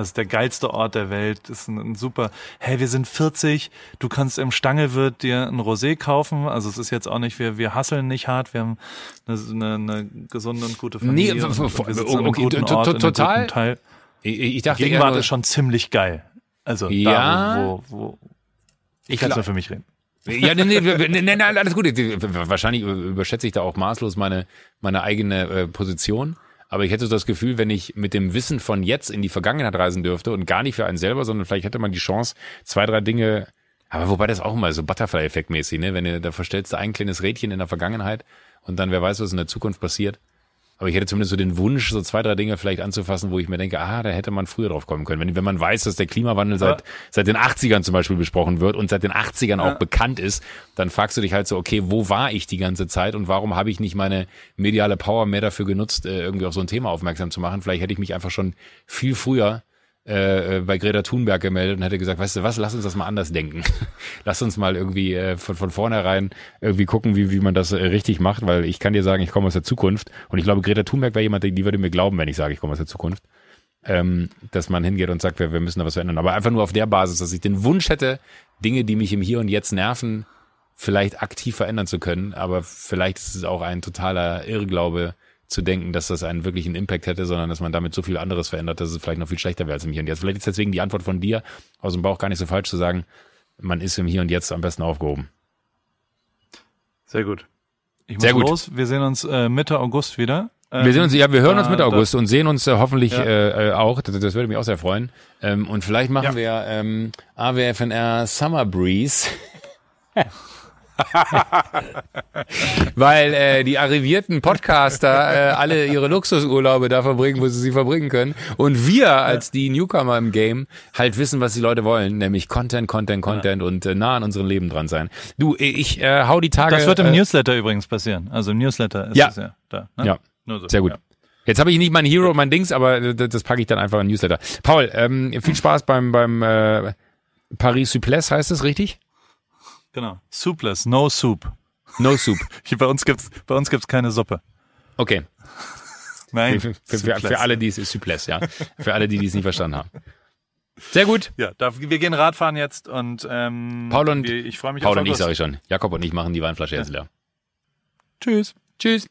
Also der geilste Ort der Welt. Ist ein, ein super. Hey, wir sind 40. Du kannst im Stangelwirt dir ein Rosé kaufen. Also es ist jetzt auch nicht, wir, wir hasseln nicht hart. Wir haben eine, eine, gesunde und gute Familie.
Nee,
und,
v- v-
und wir sitzen
okay,
guten Ort,
total.
Teil.
Ich, ich dachte eher
Gegenwart ist schon ziemlich geil. Also
Ja.
da, wo, wo, ich kann
glaub-
nur für mich reden.
Ja, nee, nee, nee, nee, alles gut. Wahrscheinlich überschätze ich da auch maßlos meine, meine eigene äh, Position. Aber ich hätte so das Gefühl, wenn ich mit dem Wissen von jetzt in die Vergangenheit reisen dürfte und gar nicht für einen selber, sondern vielleicht hätte man die Chance, zwei, drei Dinge, aber wobei das auch mal so Butterfly-Effekt mäßig, ne? Wenn du, da verstellst ein kleines Rädchen in der Vergangenheit und dann wer weiß, was in der Zukunft passiert. Aber ich hätte zumindest so den Wunsch, so zwei, drei Dinge vielleicht anzufassen, wo ich mir denke, ah, da hätte man früher drauf kommen können. Wenn, wenn man weiß, dass der Klimawandel seit, seit den 80ern zum Beispiel besprochen wird und seit den 80ern auch bekannt ist, dann fragst du dich halt so, okay, wo war ich die ganze Zeit und warum habe ich nicht meine mediale Power mehr dafür genutzt, äh, irgendwie auf so ein Thema aufmerksam zu machen? Vielleicht hätte ich mich einfach schon viel früher äh, äh, bei Greta Thunberg gemeldet und hätte gesagt, weißt du was, lass uns das mal anders denken. lass uns mal irgendwie äh, von, von vornherein irgendwie gucken, wie, wie man das äh, richtig macht, weil ich kann dir sagen, ich komme aus der Zukunft und ich glaube, Greta Thunberg wäre jemand, die, die würde mir glauben, wenn ich sage, ich komme aus der Zukunft. Ähm, dass man hingeht und sagt, wir, wir müssen da was verändern. Aber einfach nur auf der Basis, dass ich den Wunsch hätte, Dinge, die mich im Hier und Jetzt nerven, vielleicht aktiv verändern zu können. Aber vielleicht ist es auch ein totaler Irrglaube, zu denken, dass das einen wirklichen Impact hätte, sondern dass man damit so viel anderes verändert, dass es vielleicht noch viel schlechter wäre als im Hier und Jetzt. Vielleicht ist deswegen die Antwort von dir aus dem Bauch gar nicht so falsch zu sagen, man ist im Hier und Jetzt am besten aufgehoben.
Sehr gut. Ich muss
Sehr gut.
los. Wir sehen uns äh, Mitte August wieder.
Wir sehen uns, ja, wir hören uns
da-
Mitte August und sehen uns äh, hoffentlich
Ja.
äh, äh, auch. Das, das würde mich auch sehr freuen. Ähm, und vielleicht machen
Ja.
wir ähm, AWFNR Summer Breeze. Weil äh, die arrivierten Podcaster äh, alle ihre Luxusurlaube da verbringen, wo sie sie verbringen können. Und wir als die Newcomer im Game halt wissen, was die Leute wollen, nämlich Content, Content, Content und äh, nah an unserem Leben dran sein. Du, ich äh, hau die Tage.
Das wird im
äh,
Newsletter übrigens passieren. Also im Newsletter ist
Ja.
es ja da. Ne?
Ja.
Nur so.
Sehr gut.
Ja.
Jetzt habe ich nicht mein Hero, mein Dings, aber äh, das, das packe ich dann einfach in Newsletter. Paul, ähm, viel Spaß beim beim äh, Paris Suples heißt es richtig?
Genau. Soupless, no soup.
No Soup.
Hier bei uns gibt's bei uns gibt's keine Suppe.
Okay.
Nein.
Für, für, für,
Soupless.
für alle, die es ist Suples, ja. Für alle, die die es nicht verstanden haben. Sehr gut.
Ja, da, wir gehen Radfahren jetzt und ähm,
Paul und
wir, ich freue mich
Paul und ich sage ich schon. Jakob und ich machen die Weinflasche jetzt leer.
Tschüss.
Tschüss.